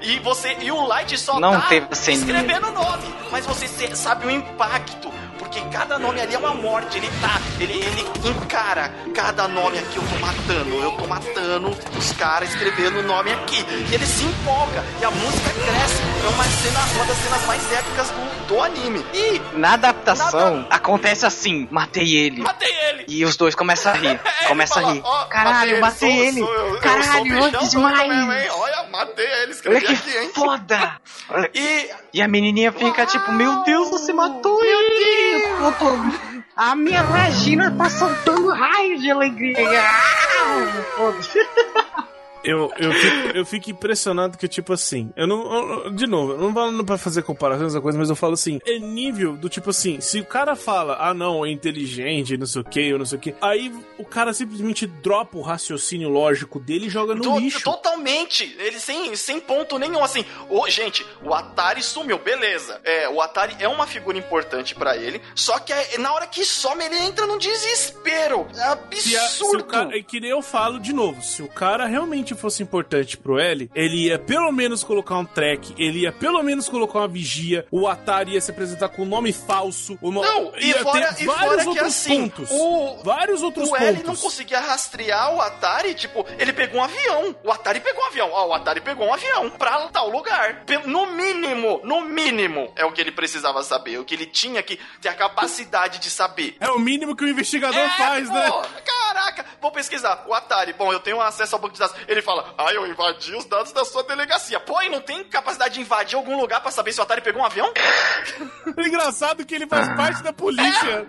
e você e o Light só Não tá escrevendo o nome, mas você sabe o impacto, porque cada nome ali é uma morte, ele tá, ele, ele encara cada nome aqui eu tô matando, eu tô matando os caras escrevendo o nome aqui, e ele se empolga e a música cresce, é uma cena, uma das cenas mais épicas do, do anime. E Na adaptação, Nada- acontece assim: matei ele. matei ele. E os dois começam a rir. <laughs> É, Começa ele a fala, rir. ó, Caralho, matei ele. sou- eu Caralho, antes demais. Olha, matei ele, Olha escrevi que aqui, hein? foda. Olha- E E a menininha fica tipo, meu Deus, você matou ele. A minha vagina tá soltando raios de alegria. Ah. <laughs> Eu, eu, fico, eu fico impressionado que, tipo assim, eu não. eu- de novo, eu não falando pra fazer comparações ou coisa, mas eu falo assim, é nível do tipo assim, se o cara fala, ah não, é inteligente, não sei o que, ou não sei o que, aí o cara simplesmente dropa o raciocínio lógico dele e joga no To- lixo. Totalmente. Ele sem, sem ponto nenhum. Assim, ô, gente, o Atari sumiu, beleza. É, o Atari é uma figura importante pra ele. Só que é- na hora que some, ele entra num desespero. É Se, a- se absurdo. cara, é que nem eu falo de novo, se o cara realmente fosse importante pro L, ele ia pelo menos colocar um track, ele ia pelo menos colocar uma vigia, o Atari ia se apresentar com um nome falso, o no... Não, e ia fora, ter e vários fora que outros assim, pontos. o, Vários outros o L não pontos. conseguia rastrear o Atari, tipo, ele pegou um avião. O Atari pegou um avião. Ó, o Atari pegou um avião pra tal lugar. No mínimo, no mínimo, é o que ele precisava saber. O que ele tinha que ter a capacidade de saber. É o mínimo que o investigador É, faz, pô, né? Caraca, vou pesquisar. O Atari, bom, eu tenho acesso ao banco de dados. Ele fala, ah, eu invadi os dados da sua delegacia. Pô, e não tem capacidade de invadir algum lugar pra saber se o Atari pegou um avião? É <laughs> engraçado que ele faz parte da polícia.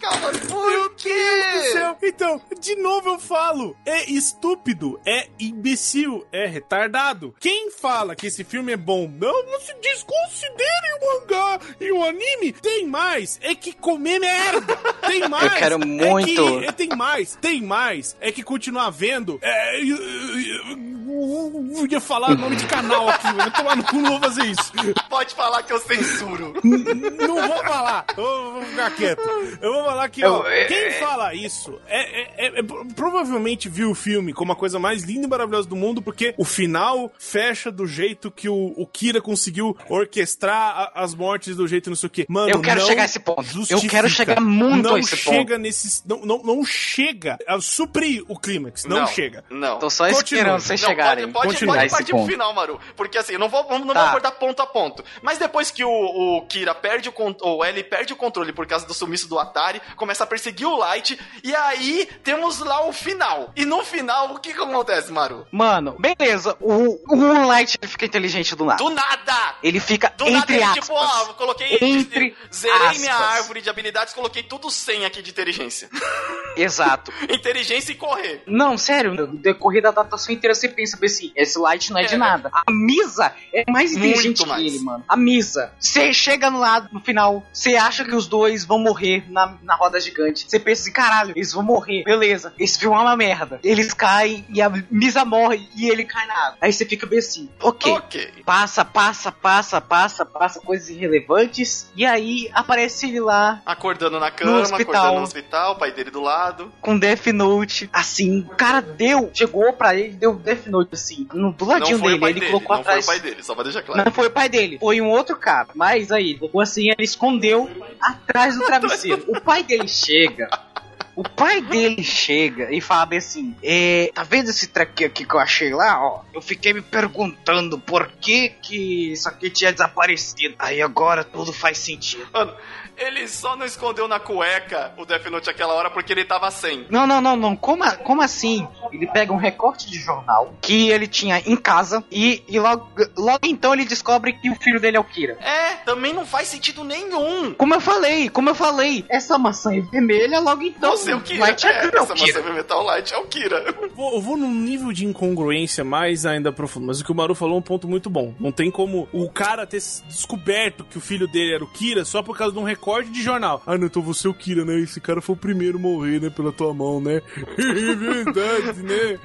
Caraca, mano, por Meu quê? Deus do céu. Então, de novo eu falo, é estúpido, é imbecil, é retardado. Quem fala que esse filme é bom, não, não se desconsidere o mangá e o anime, tem mais, é que comer merda. Tem <laughs> mais. quero é muito. que- é, tem mais, tem mais, é que continuar vendo. É, eu, eu- eu- eu ia falar nome de canal aqui, mas eu tomar no cu, não vou fazer isso. Pode falar que eu censuro. Não vou falar. Eu vou ficar quieto. Eu vou falar que, ó, Eu- é- quem fala isso é, é- é- é- provavelmente viu o filme como a coisa mais linda e maravilhosa do mundo, porque o final fecha do jeito que o, o Kira conseguiu orquestrar a- as mortes do jeito não sei o quê. Mano, Eu quero não chegar a esse ponto. Eu justifica. quero chegar muito não a esse chega nesses, não, não, não chega a suprir o clímax. Não, chega. Não. Tô só Continua. esperando você Não, chegar chegarem. Pode, pode, pode esse partir pro ponto. final, Maru. Porque assim, eu não vou, não Tá. vou abordar ponto a ponto. Mas depois que o, o Kira perde o controle, o L perde o controle por causa do sumiço do Atari, começa a perseguir o Light, e aí temos lá o final. E no final, o que que acontece, Maru? Mano, beleza. O, o Moonlight ele fica inteligente do nada. Do nada! Ele fica Do nada, entre ele, aspas. tipo, ó, coloquei. Entre zerei minha aspas. árvore de habilidades, coloquei tudo 100 aqui de inteligência. <laughs> Exato. inteligência e correr. Não, sério, no decorrer da adaptação inteira você pensa assim, esse Light não é, de É. nada. A Misa é mais inteligente que mais. ele, mano. A Misa. Você chega no lado, no final, você acha que os dois vão morrer na, na roda gigante. Você pensa assim, caralho, eles vão morrer. Beleza. Esse filme é uma merda. Eles caem e a Misa morre e ele cai na água. Aí você fica bem assim, ok. Ok. Passa, passa, passa, passa, passa coisas irrelevantes. E aí aparece ele lá Acordando na cama, hospital. acordando no hospital, o pai dele do lado. com Death Note, assim. O cara deu, chegou pra ele, deu Death Note, assim, no, do Não ladinho foi dele. ele dele, colocou não foi atrás. o pai dele, só pra deixar claro. Não foi o pai dele, foi um outro cara. Mas aí, colocou assim, ele escondeu atrás do <laughs> travesseiro. o pai dele chega. O pai dele chega e fala bem assim: é, Tá vendo esse trequinho aqui que eu achei lá? Ó, eu fiquei me perguntando por que que isso aqui tinha desaparecido. Aí agora tudo faz sentido. Mano, ele só não escondeu na cueca o Death Note aquela hora porque ele tava sem. Não, não, não, não. Como, como assim? Ele pega um recorte de jornal que ele tinha em casa e, e logo, logo então ele descobre que o filho dele é o Kira. É, também não faz sentido nenhum. Como eu falei, como eu falei, essa maçã é vermelha, logo então Você é o Kira. Light É, é, é o essa Kira. maçã Metal Light é o Kira. Eu vou, eu vou num nível de incongruência mais ainda profundo, mas o que o Maru falou é um ponto muito bom. Não tem como o cara ter descoberto que o filho dele era o Kira só por causa de um recorde de jornal. Ah, não, então você é o Kira, né? Esse cara foi o primeiro a morrer, né? Pela tua mão, né? <laughs> É verdade, né?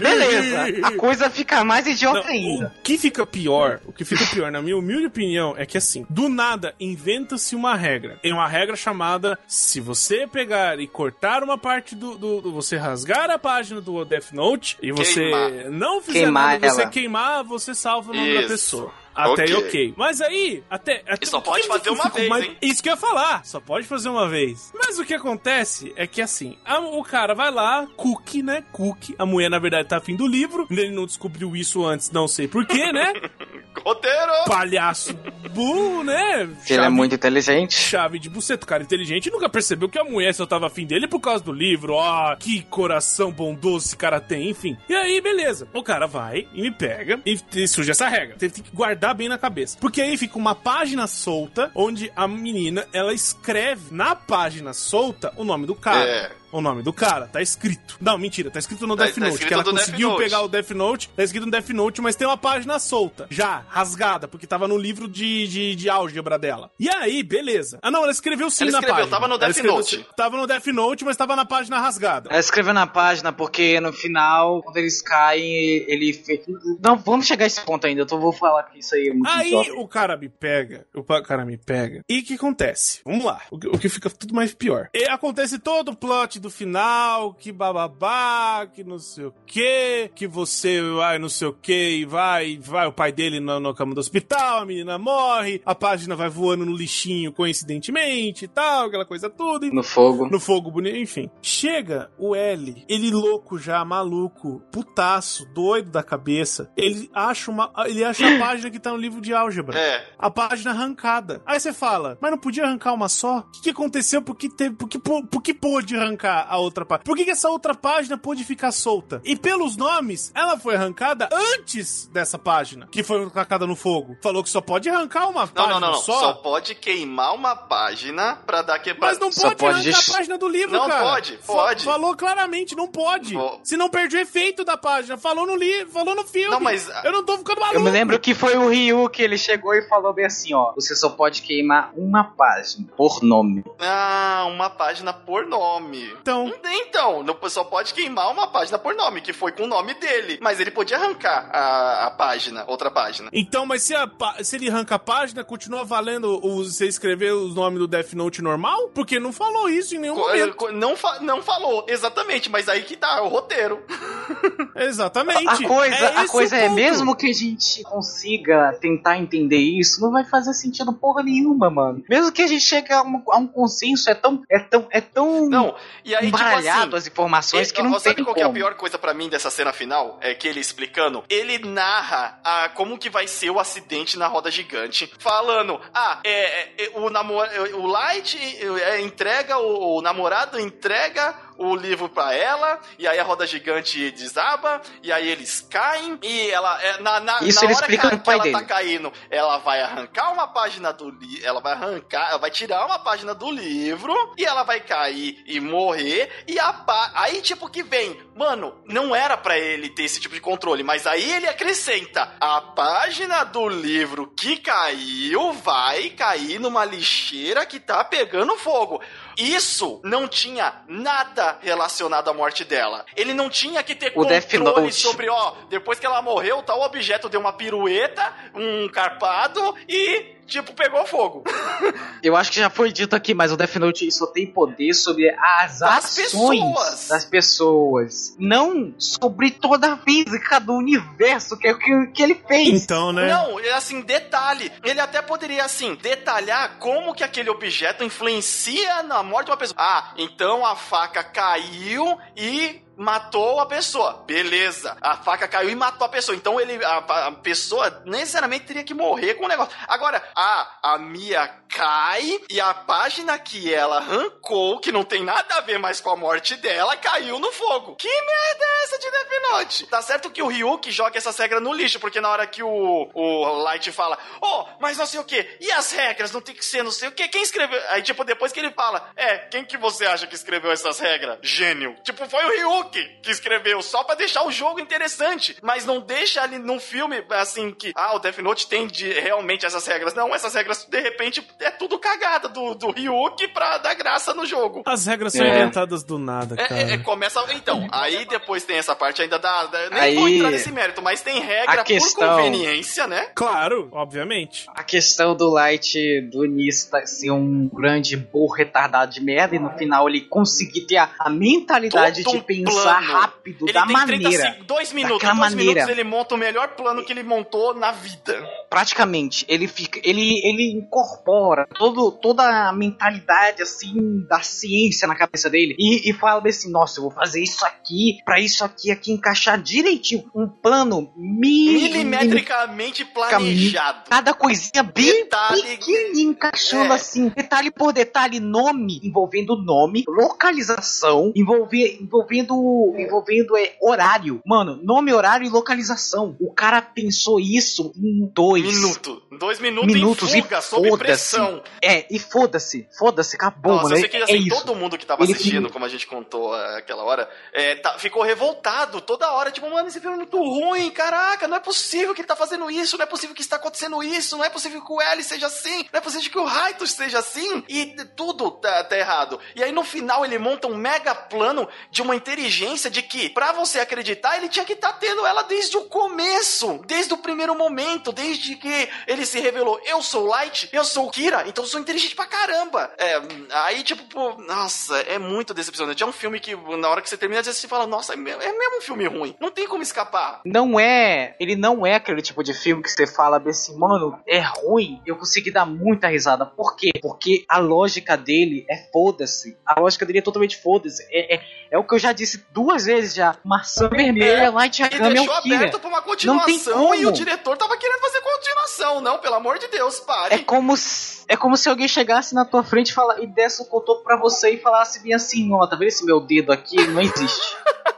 Beleza, a coisa fica mais idiota Não, ainda. O que fica pior, o que fica pior, na minha humilde opinião, é que assim, do nada inventa-se uma regra. Tem uma regra chamada: se você pegar e cortar uma parte do. do- do- você rasgar a página do Death Note e você Queimar. não fizer Queimar nada, você queimar, você salva o nome da Isso. pessoa. Até aí, Ok. Mas aí, até. até E só o que pode fazer uma vez, mais- hein? Isso que eu ia falar. Só pode fazer uma vez. Mas o que acontece é que assim, a- o cara vai lá, cookie, né? Cookie. A mulher, na verdade, tá afim do livro. Ele não descobriu isso antes, não sei porquê, né? <laughs> Roteiro! Palhaço burro, né? Que ele é muito inteligente. Chave de buceta, cara inteligente, nunca percebeu que a mulher só tava afim dele por causa do livro. Ó, que coração bondoso esse cara tem, enfim. E aí, beleza. O cara vai e me pega e, e surge essa regra. Tem que guardar bem na cabeça. Porque aí fica uma página solta onde a menina, ela escreve na página solta o nome do cara. É. O nome do cara, tá escrito. Não, mentira, tá escrito no Tá- Death tá Note. que ela conseguiu Note. pegar o Death Note, tá escrito no Death Note, mas tem uma página solta, já, rasgada, porque tava no livro de, de, de álgebra dela. E aí, beleza. Ah, não, ela escreveu sim Ela na escreveu, página. tava no Ela Death escreveu Note. Tava no Death Note, mas tava na página rasgada. Ela escreveu na página porque no final, quando eles caem, ele fez. Não, vamos chegar a esse ponto ainda. Eu tô, vou falar que isso aí é muito Aí idiota. o cara me pega, o cara me pega. E o que acontece? Vamos lá. O que, o que fica tudo mais pior. E acontece todo o plot do final, que bababá, que não sei o que, que você vai não sei o que e vai, vai o pai dele na, na cama do hospital, a menina morre, a página vai voando no lixinho coincidentemente e tal, aquela coisa tudo. E No fogo. no fogo bonito, enfim. Chega o L, ele louco já, maluco, putaço, doido da cabeça. Ele acha uma, ele acha a página que tá no livro de álgebra. É. A página arrancada. Aí você fala, mas não podia arrancar uma só? O que, que aconteceu? Por que, teve, por, que, por, por que pôde arrancar a outra página? Por que, que essa outra página pôde ficar solta? E pelos nomes, ela foi arrancada antes dessa página, que foi colocada no fogo. Falou que só pode arrancar uma Não, página não, não, não. só. Só pode queimar uma página pra dar quebra. Mas não pode, pode arrancar a página do livro, Não cara. pode, Fa- pode. falou claramente, não pode. Se não perde o efeito da página. Falou no livro, falou no filme. Não, mas- Eu não tô ficando maluco. Eu me lembro que foi o Ryu que ele chegou e falou bem assim, ó. Você só pode queimar uma página por nome. Ah, uma página por nome. Então, Então, não- só pode queimar uma página por nome, que foi com o nome dele. Mas ele podia arrancar a, a página, outra página. então mas se, a se ele arranca a página, continua valendo o, você escrever os nomes do Death Note normal? Porque não falou isso em nenhum Co- momento. Não, fa- não falou, exatamente, mas aí que tá, é o roteiro. <laughs> Exatamente. A coisa, É a coisa o é mesmo que a gente consiga tentar entender isso, não vai fazer sentido porra nenhuma, mano. Mesmo que a gente chegue a um, a um consenso, é tão, é tão, é tão Não, E aí, tipo assim, as informações ele- que não sabe tem qual que é a como. pior coisa pra mim dessa cena final? É que ele explicando, ele narra a, como que vai ser o acidente na roda gigante, falando, ah, é, é, é, o, namor, o Light é, entrega, o, o namorado entrega o livro pra ela, e aí a roda gigante desaba, e aí eles caem, e ela, é, na, na, Isso na ele hora que, explica que pai ela dele. tá caindo, ela vai arrancar uma página do livro, ela vai arrancar, ela vai tirar uma página do livro, e ela vai cair e morrer, e a pá- aí tipo que vem, mano, não era pra ele ter esse tipo de controle, mas aí ele acrescenta, a página do livro que caiu vai cair numa lixeira que tá pegando fogo. Isso não tinha nada relacionado à morte dela. Ele não tinha que ter O controle sobre, ó, depois que ela morreu, tal objeto deu uma pirueta, um carpado e, tipo, pegou fogo. <laughs> Eu acho que já foi dito aqui, mas o Death Note só tem poder sobre as Das ações pessoas. das pessoas. Não sobre toda a física do universo, que é o que, que ele fez. Então, né? Não, é assim, detalhe. Ele até poderia, assim, detalhar como que aquele objeto influencia na morte de uma pessoa. Ah, então a faca caiu e matou a pessoa. Beleza. A faca caiu e matou a pessoa. Então ele, a, a pessoa necessariamente teria que morrer com o negócio. Agora, ah, a Mia cai e a página que ela arrancou, que não tem nada a ver mais com a morte dela, caiu no fogo. Que merda é essa de Death Note? Tá certo que o Ryuki joga essas regras no lixo, porque na hora que o, o Light fala, oh, mas não sei o que, e as regras não tem que ser não sei o que, quem escreveu? Aí, tipo, depois que ele fala, é, quem que você acha que escreveu essas regras? Gênio. Tipo, foi o Que escreveu, só pra deixar o jogo interessante, mas não deixa ali num filme, assim, que, ah, o Death Note tem de, realmente essas regras. Não, essas regras, de repente, é tudo cagada do, do Ryuki pra dar graça no jogo. As regras são É. inventadas do nada, É, cara. é, é, começa. Então, aí depois tem essa parte ainda da. da- nem Aí- vou entrar nesse mérito, mas tem regra A questão- por conveniência, né? Claro, obviamente. A questão do Light do início tá- ser um grande burro retardado de merda e no final ele conseguir ter a, a mentalidade Todo de um pensar plano. rápido Ele da tem 30 maneira. seg- dois minutos, daquela dois maneira. minutos ele monta o melhor plano que ele montou na vida. praticamente ele fica ele ele incorpora todo, toda a mentalidade assim da ciência na cabeça dele e, e fala assim nossa eu vou fazer isso aqui pra isso aqui aqui encaixar direitinho um plano mili- Milimetricamente planejado. cada coisinha bem Detalhe- pequenininha encaixando É. assim detalhe por detalhe nome envolvendo nome localização envolver, envolvendo envolvendo é, horário mano nome horário e localização o cara pensou isso em dois Minuto. Dois minutos, Minutos em e fuga, sob foda-se. pressão. É, e foda-se, foda-se, acabou, Nossa, mano. eu É, sei que é assim, isso. todo mundo que tava Ele assistindo, fica- como a gente contou ah, aquela hora, é, tá- ficou revoltado toda hora. Tipo, mano, esse filme é muito ruim, caraca, não é possível que ele tá fazendo isso, não é possível que está acontecendo isso, não é possível que o L seja assim, não é possível que o Raitos seja assim, e tudo tá, tá errado. E aí no final ele monta um mega plano de uma inteligência de que, pra você acreditar, ele tinha que estar tendo ela desde o começo, desde o primeiro momento, desde que ele se revelou, eu sou Light, eu sou Kira, então sou inteligente pra caramba. É, aí, tipo, pô, nossa, é muito decepcionante. É um filme que, na hora que você termina, você fala, nossa, é é mesmo um filme ruim. Não tem como escapar. Não é. Ele não é aquele tipo de filme que você fala assim, mano, é ruim. Eu consegui dar muita risada. Por quê? Porque a lógica dele é foda-se. A lógica dele é totalmente foda-se. É, é, é o que eu já disse duas vezes já. Maçã vermelha, Light É, Ele Yagami é deixou aberto pra uma Não tem continuação e o diretor tava querendo fazer continuação. Não, pelo amor de Deus, pare. É como se, é como se alguém chegasse na tua frente e, fala, e desse o cotoco pra você e falasse bem assim, ó, tá vendo esse meu dedo aqui? Não existe. <laughs>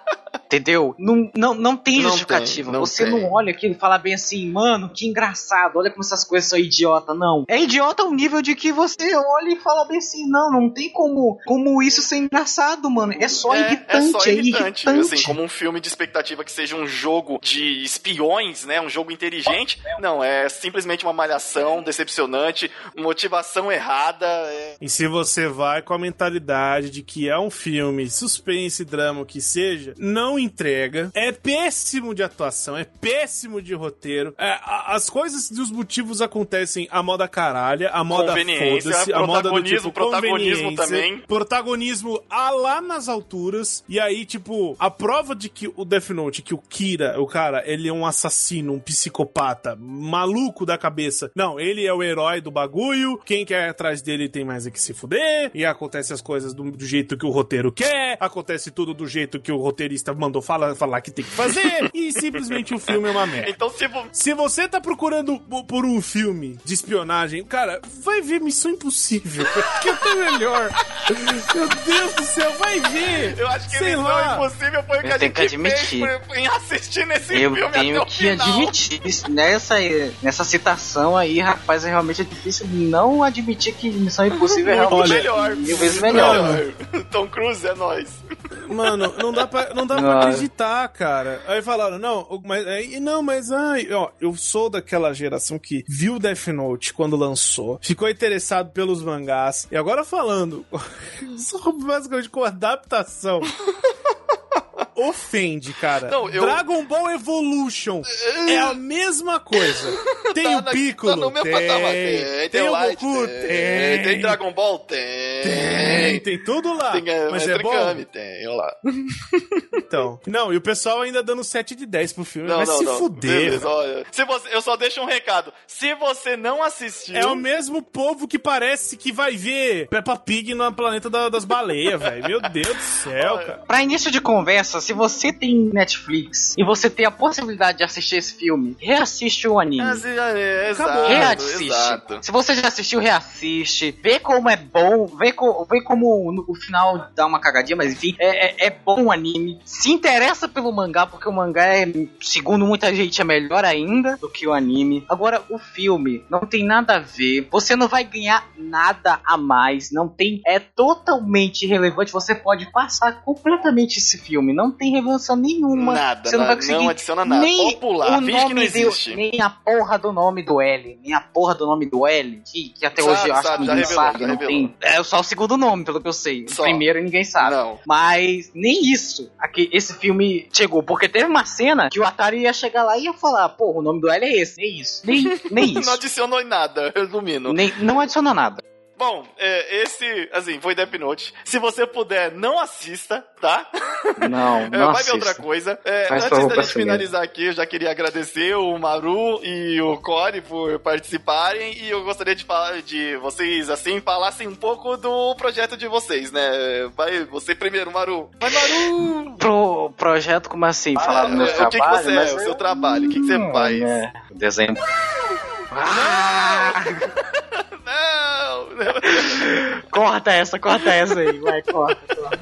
Entendeu? Não, não, não tem Não justificativa. tem, não você tem. não olha aquilo e fala bem assim, mano, que engraçado, olha como essas coisas são idiota. Não. É idiota ao nível de que você olha e fala bem assim, não, não tem como, como isso ser engraçado, mano. É só é, irritante, é só é irritante. irritante. Assim, como um filme de expectativa que seja um jogo de espiões, né? Um jogo inteligente. Não, é simplesmente uma malhação decepcionante, motivação errada. é- E se você vai com a mentalidade de que é um filme, suspense, drama, o que seja, não entrega, é péssimo de atuação, é péssimo de roteiro. É, a- as coisas e os motivos acontecem a moda caralha, a moda foda-se, a moda do protagonismo, tipo protagonismo também. Protagonismo a lá nas alturas. E aí, tipo, a prova de que o Death Note, que o Kira, o cara, ele é um assassino, um psicopata, maluco da cabeça. Não, ele é o herói do bagulho. Quem quer atrás dele tem mais é que se fuder. E acontece as coisas do, do jeito que o roteiro quer. Acontece tudo do jeito que o roteirista mandou falar, falar que tem que fazer. <laughs> e simplesmente o filme é uma merda. Então, se vo- Se você tá procurando po- por um filme de espionagem, cara, vai ver Missão Impossível. <laughs> Que é melhor. Meu Deus do céu, vai ver. eu acho que Sei Missão lá. Impossível foi o que Eu a tenho gente que admitir. fez por- em assistir nesse Eu filme tenho até o que final. admitir. Nessa, nessa citação aí, rapaz, é realmente difícil não admitir que Missão Impossível é realmente melhor. mil vezes melhor. Tom Cruise é nós. Mano, não dá pra, não dá pra. Acreditar, cara. Aí falaram, não, mas, aí, não, mas ai, ó, eu sou daquela geração que viu Death Note quando lançou, ficou interessado pelos mangás, e agora falando, <laughs> só basicamente com adaptação. <laughs> Ofende, cara. Não, eu- Dragon Ball Evolution é a mesma coisa. <laughs> Tem Tá o na- Piccolo, tá no meu tem, patamar. tem, o Goku, tem, Tem Dragon Ball? Tem. tem, tem tudo lá. Tem é, mas é Mestre bom. Kami? Tem, lá. <laughs> Então. Não, e o pessoal ainda dando 7 de 10 pro filme. Não, Vai não, se não. fuder. Beleza, olha. Se você, eu só deixo um recado. Se você não assistiu... É o mesmo povo que parece que vai ver Peppa Pig no planeta da- das baleias, velho. Meu Deus do céu, Olha. cara. Pra início de conversa, se você tem Netflix e você tem a possibilidade de assistir esse filme, reassiste o anime. Ah, é, Acabou. exato, Reassiste. exato. Se você já assistiu, reassiste. Vê como é bom. Vê, co- vê como no- o final dá uma cagadinha, mas enfim, é, é- é bom o anime. Se interessa pelo mangá, porque o mangá é, segundo muita gente, é melhor ainda do que o anime. Agora, o filme não tem nada a ver. Você não vai ganhar nada a mais. Não tem. É totalmente irrelevante. Você pode passar completamente esse filme. Não tem relevância nenhuma. Nada, Você não vai conseguir não adiciona nada. nem Popular, o finge que não nome existe. do, nem a porra do nome do L, nem a porra do nome do L, que, que até Sabe, hoje eu acho sabe, que ninguém revelou, sabe, não tem. É só o segundo nome, pelo que eu sei. Só. O primeiro ninguém sabe. Não. Mas nem isso, aqui, esse filme chegou, porque teve uma cena que o Atari ia chegar lá e ia falar, pô, o nome do L é esse, nem isso, nem, <laughs> nem Não isso. adicionou em nada, resumindo. nem, não adiciona nada. Bom, é, esse, assim, foi Death Note. Se você puder, não assista, tá? Não, <laughs> É, não vai ver outra assista. coisa. É, antes da gente mesmo. finalizar aqui, eu já queria agradecer o Maru e o Core por participarem e eu gostaria de falar de vocês assim falassem um pouco do projeto de vocês, né? Vai você primeiro, Maru. Vai Maru. Pro projeto, como assim, falar do meu é, o que que trabalho, você é, o seu eu- trabalho, o que que você Hum, faz? é, Desenho. Não. <laughs> Corta essa, corta essa aí, vai, corta, corta.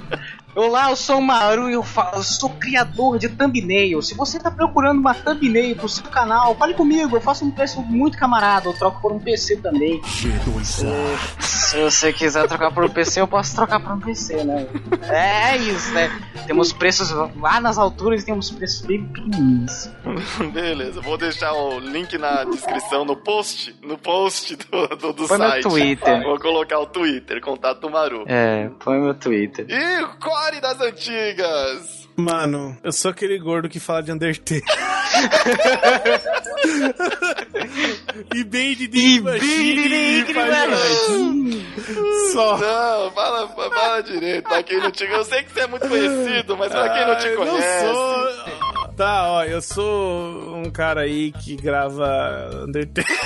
Olá, eu sou o Maru e eu, eu sou criador de thumbnail. Se você tá procurando uma thumbnail pro seu canal, fale comigo, eu faço um preço muito camarada, eu troco por um PC também. É, Se você quiser trocar por um PC, eu posso trocar por um PC, né? É isso, né? Temos preços lá nas alturas e temos preços bem pequenininhos. <laughs> Beleza, vou deixar o link na descrição, no post, no post do, do, do Põe no site. Twitter. Vou colocar o Twitter, contato do Maru. É, põe meu Twitter. E o Core das antigas! Mano, eu sou aquele gordo que fala de Undertale. <laughs> e bem de. Só. Não, fala, fala direito, pra quem não te Eu sei que você é muito conhecido, mas pra quem não te Ai, conhece. sou. Tá, ó, eu sou um cara aí que grava Undertale. <laughs>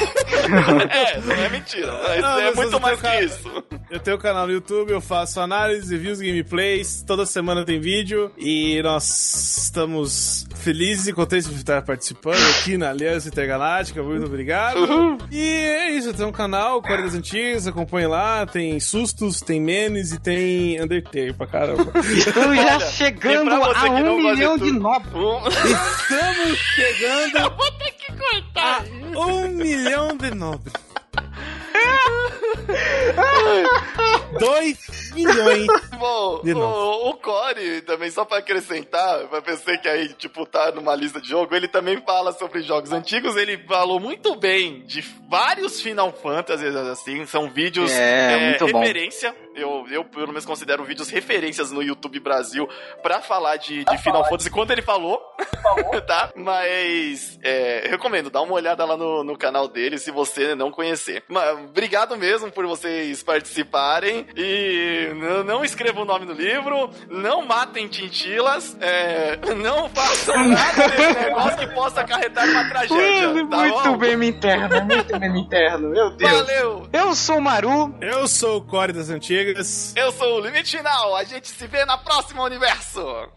É, não é mentira. Isso Não, é muito mais que cara- isso. Eu tenho um canal no YouTube, eu faço análise, reviews, gameplays, toda semana tem vídeo e nós estamos felizes e contentes de estar participando aqui na Aliança Intergaláctica, muito obrigado. E é isso, tem um canal, Core das Antigas, acompanhe lá, tem sustos, tem memes e tem Undertale pra caramba. <laughs> Estou já Olha, chegando a um milhão de nobres. Estamos chegando <laughs> Vou ter que cortar. a um milhão de nobres. <laughs> 2 milhões. Bom, o, o Core, também, só pra acrescentar, pra você que aí, tipo, tá numa lista de jogo, ele também fala sobre jogos antigos, ele falou muito bem de vários Final Fantasy, assim, são vídeos É, muito bom. referência. Eu, eu, pelo menos, considero vídeos referências no YouTube Brasil pra falar de, de Final Fantasy quando ele falou, <laughs> tá? Mas, é, recomendo, dá uma olhada lá no, no canal dele se você não conhecer. Mas, obrigado mesmo por vocês participarem e não escrevam o nome no livro, não matem tintilas, é, <laughs> não façam nada desse negócio que possa acarretar uma tragédia. Mano, tá muito bom? meme interno, muito meme interno, meu Deus. Valeu! Eu sou o Maru. Eu sou o Core das Antigas. Eu sou o Limite Final, a gente se vê na próxima universo!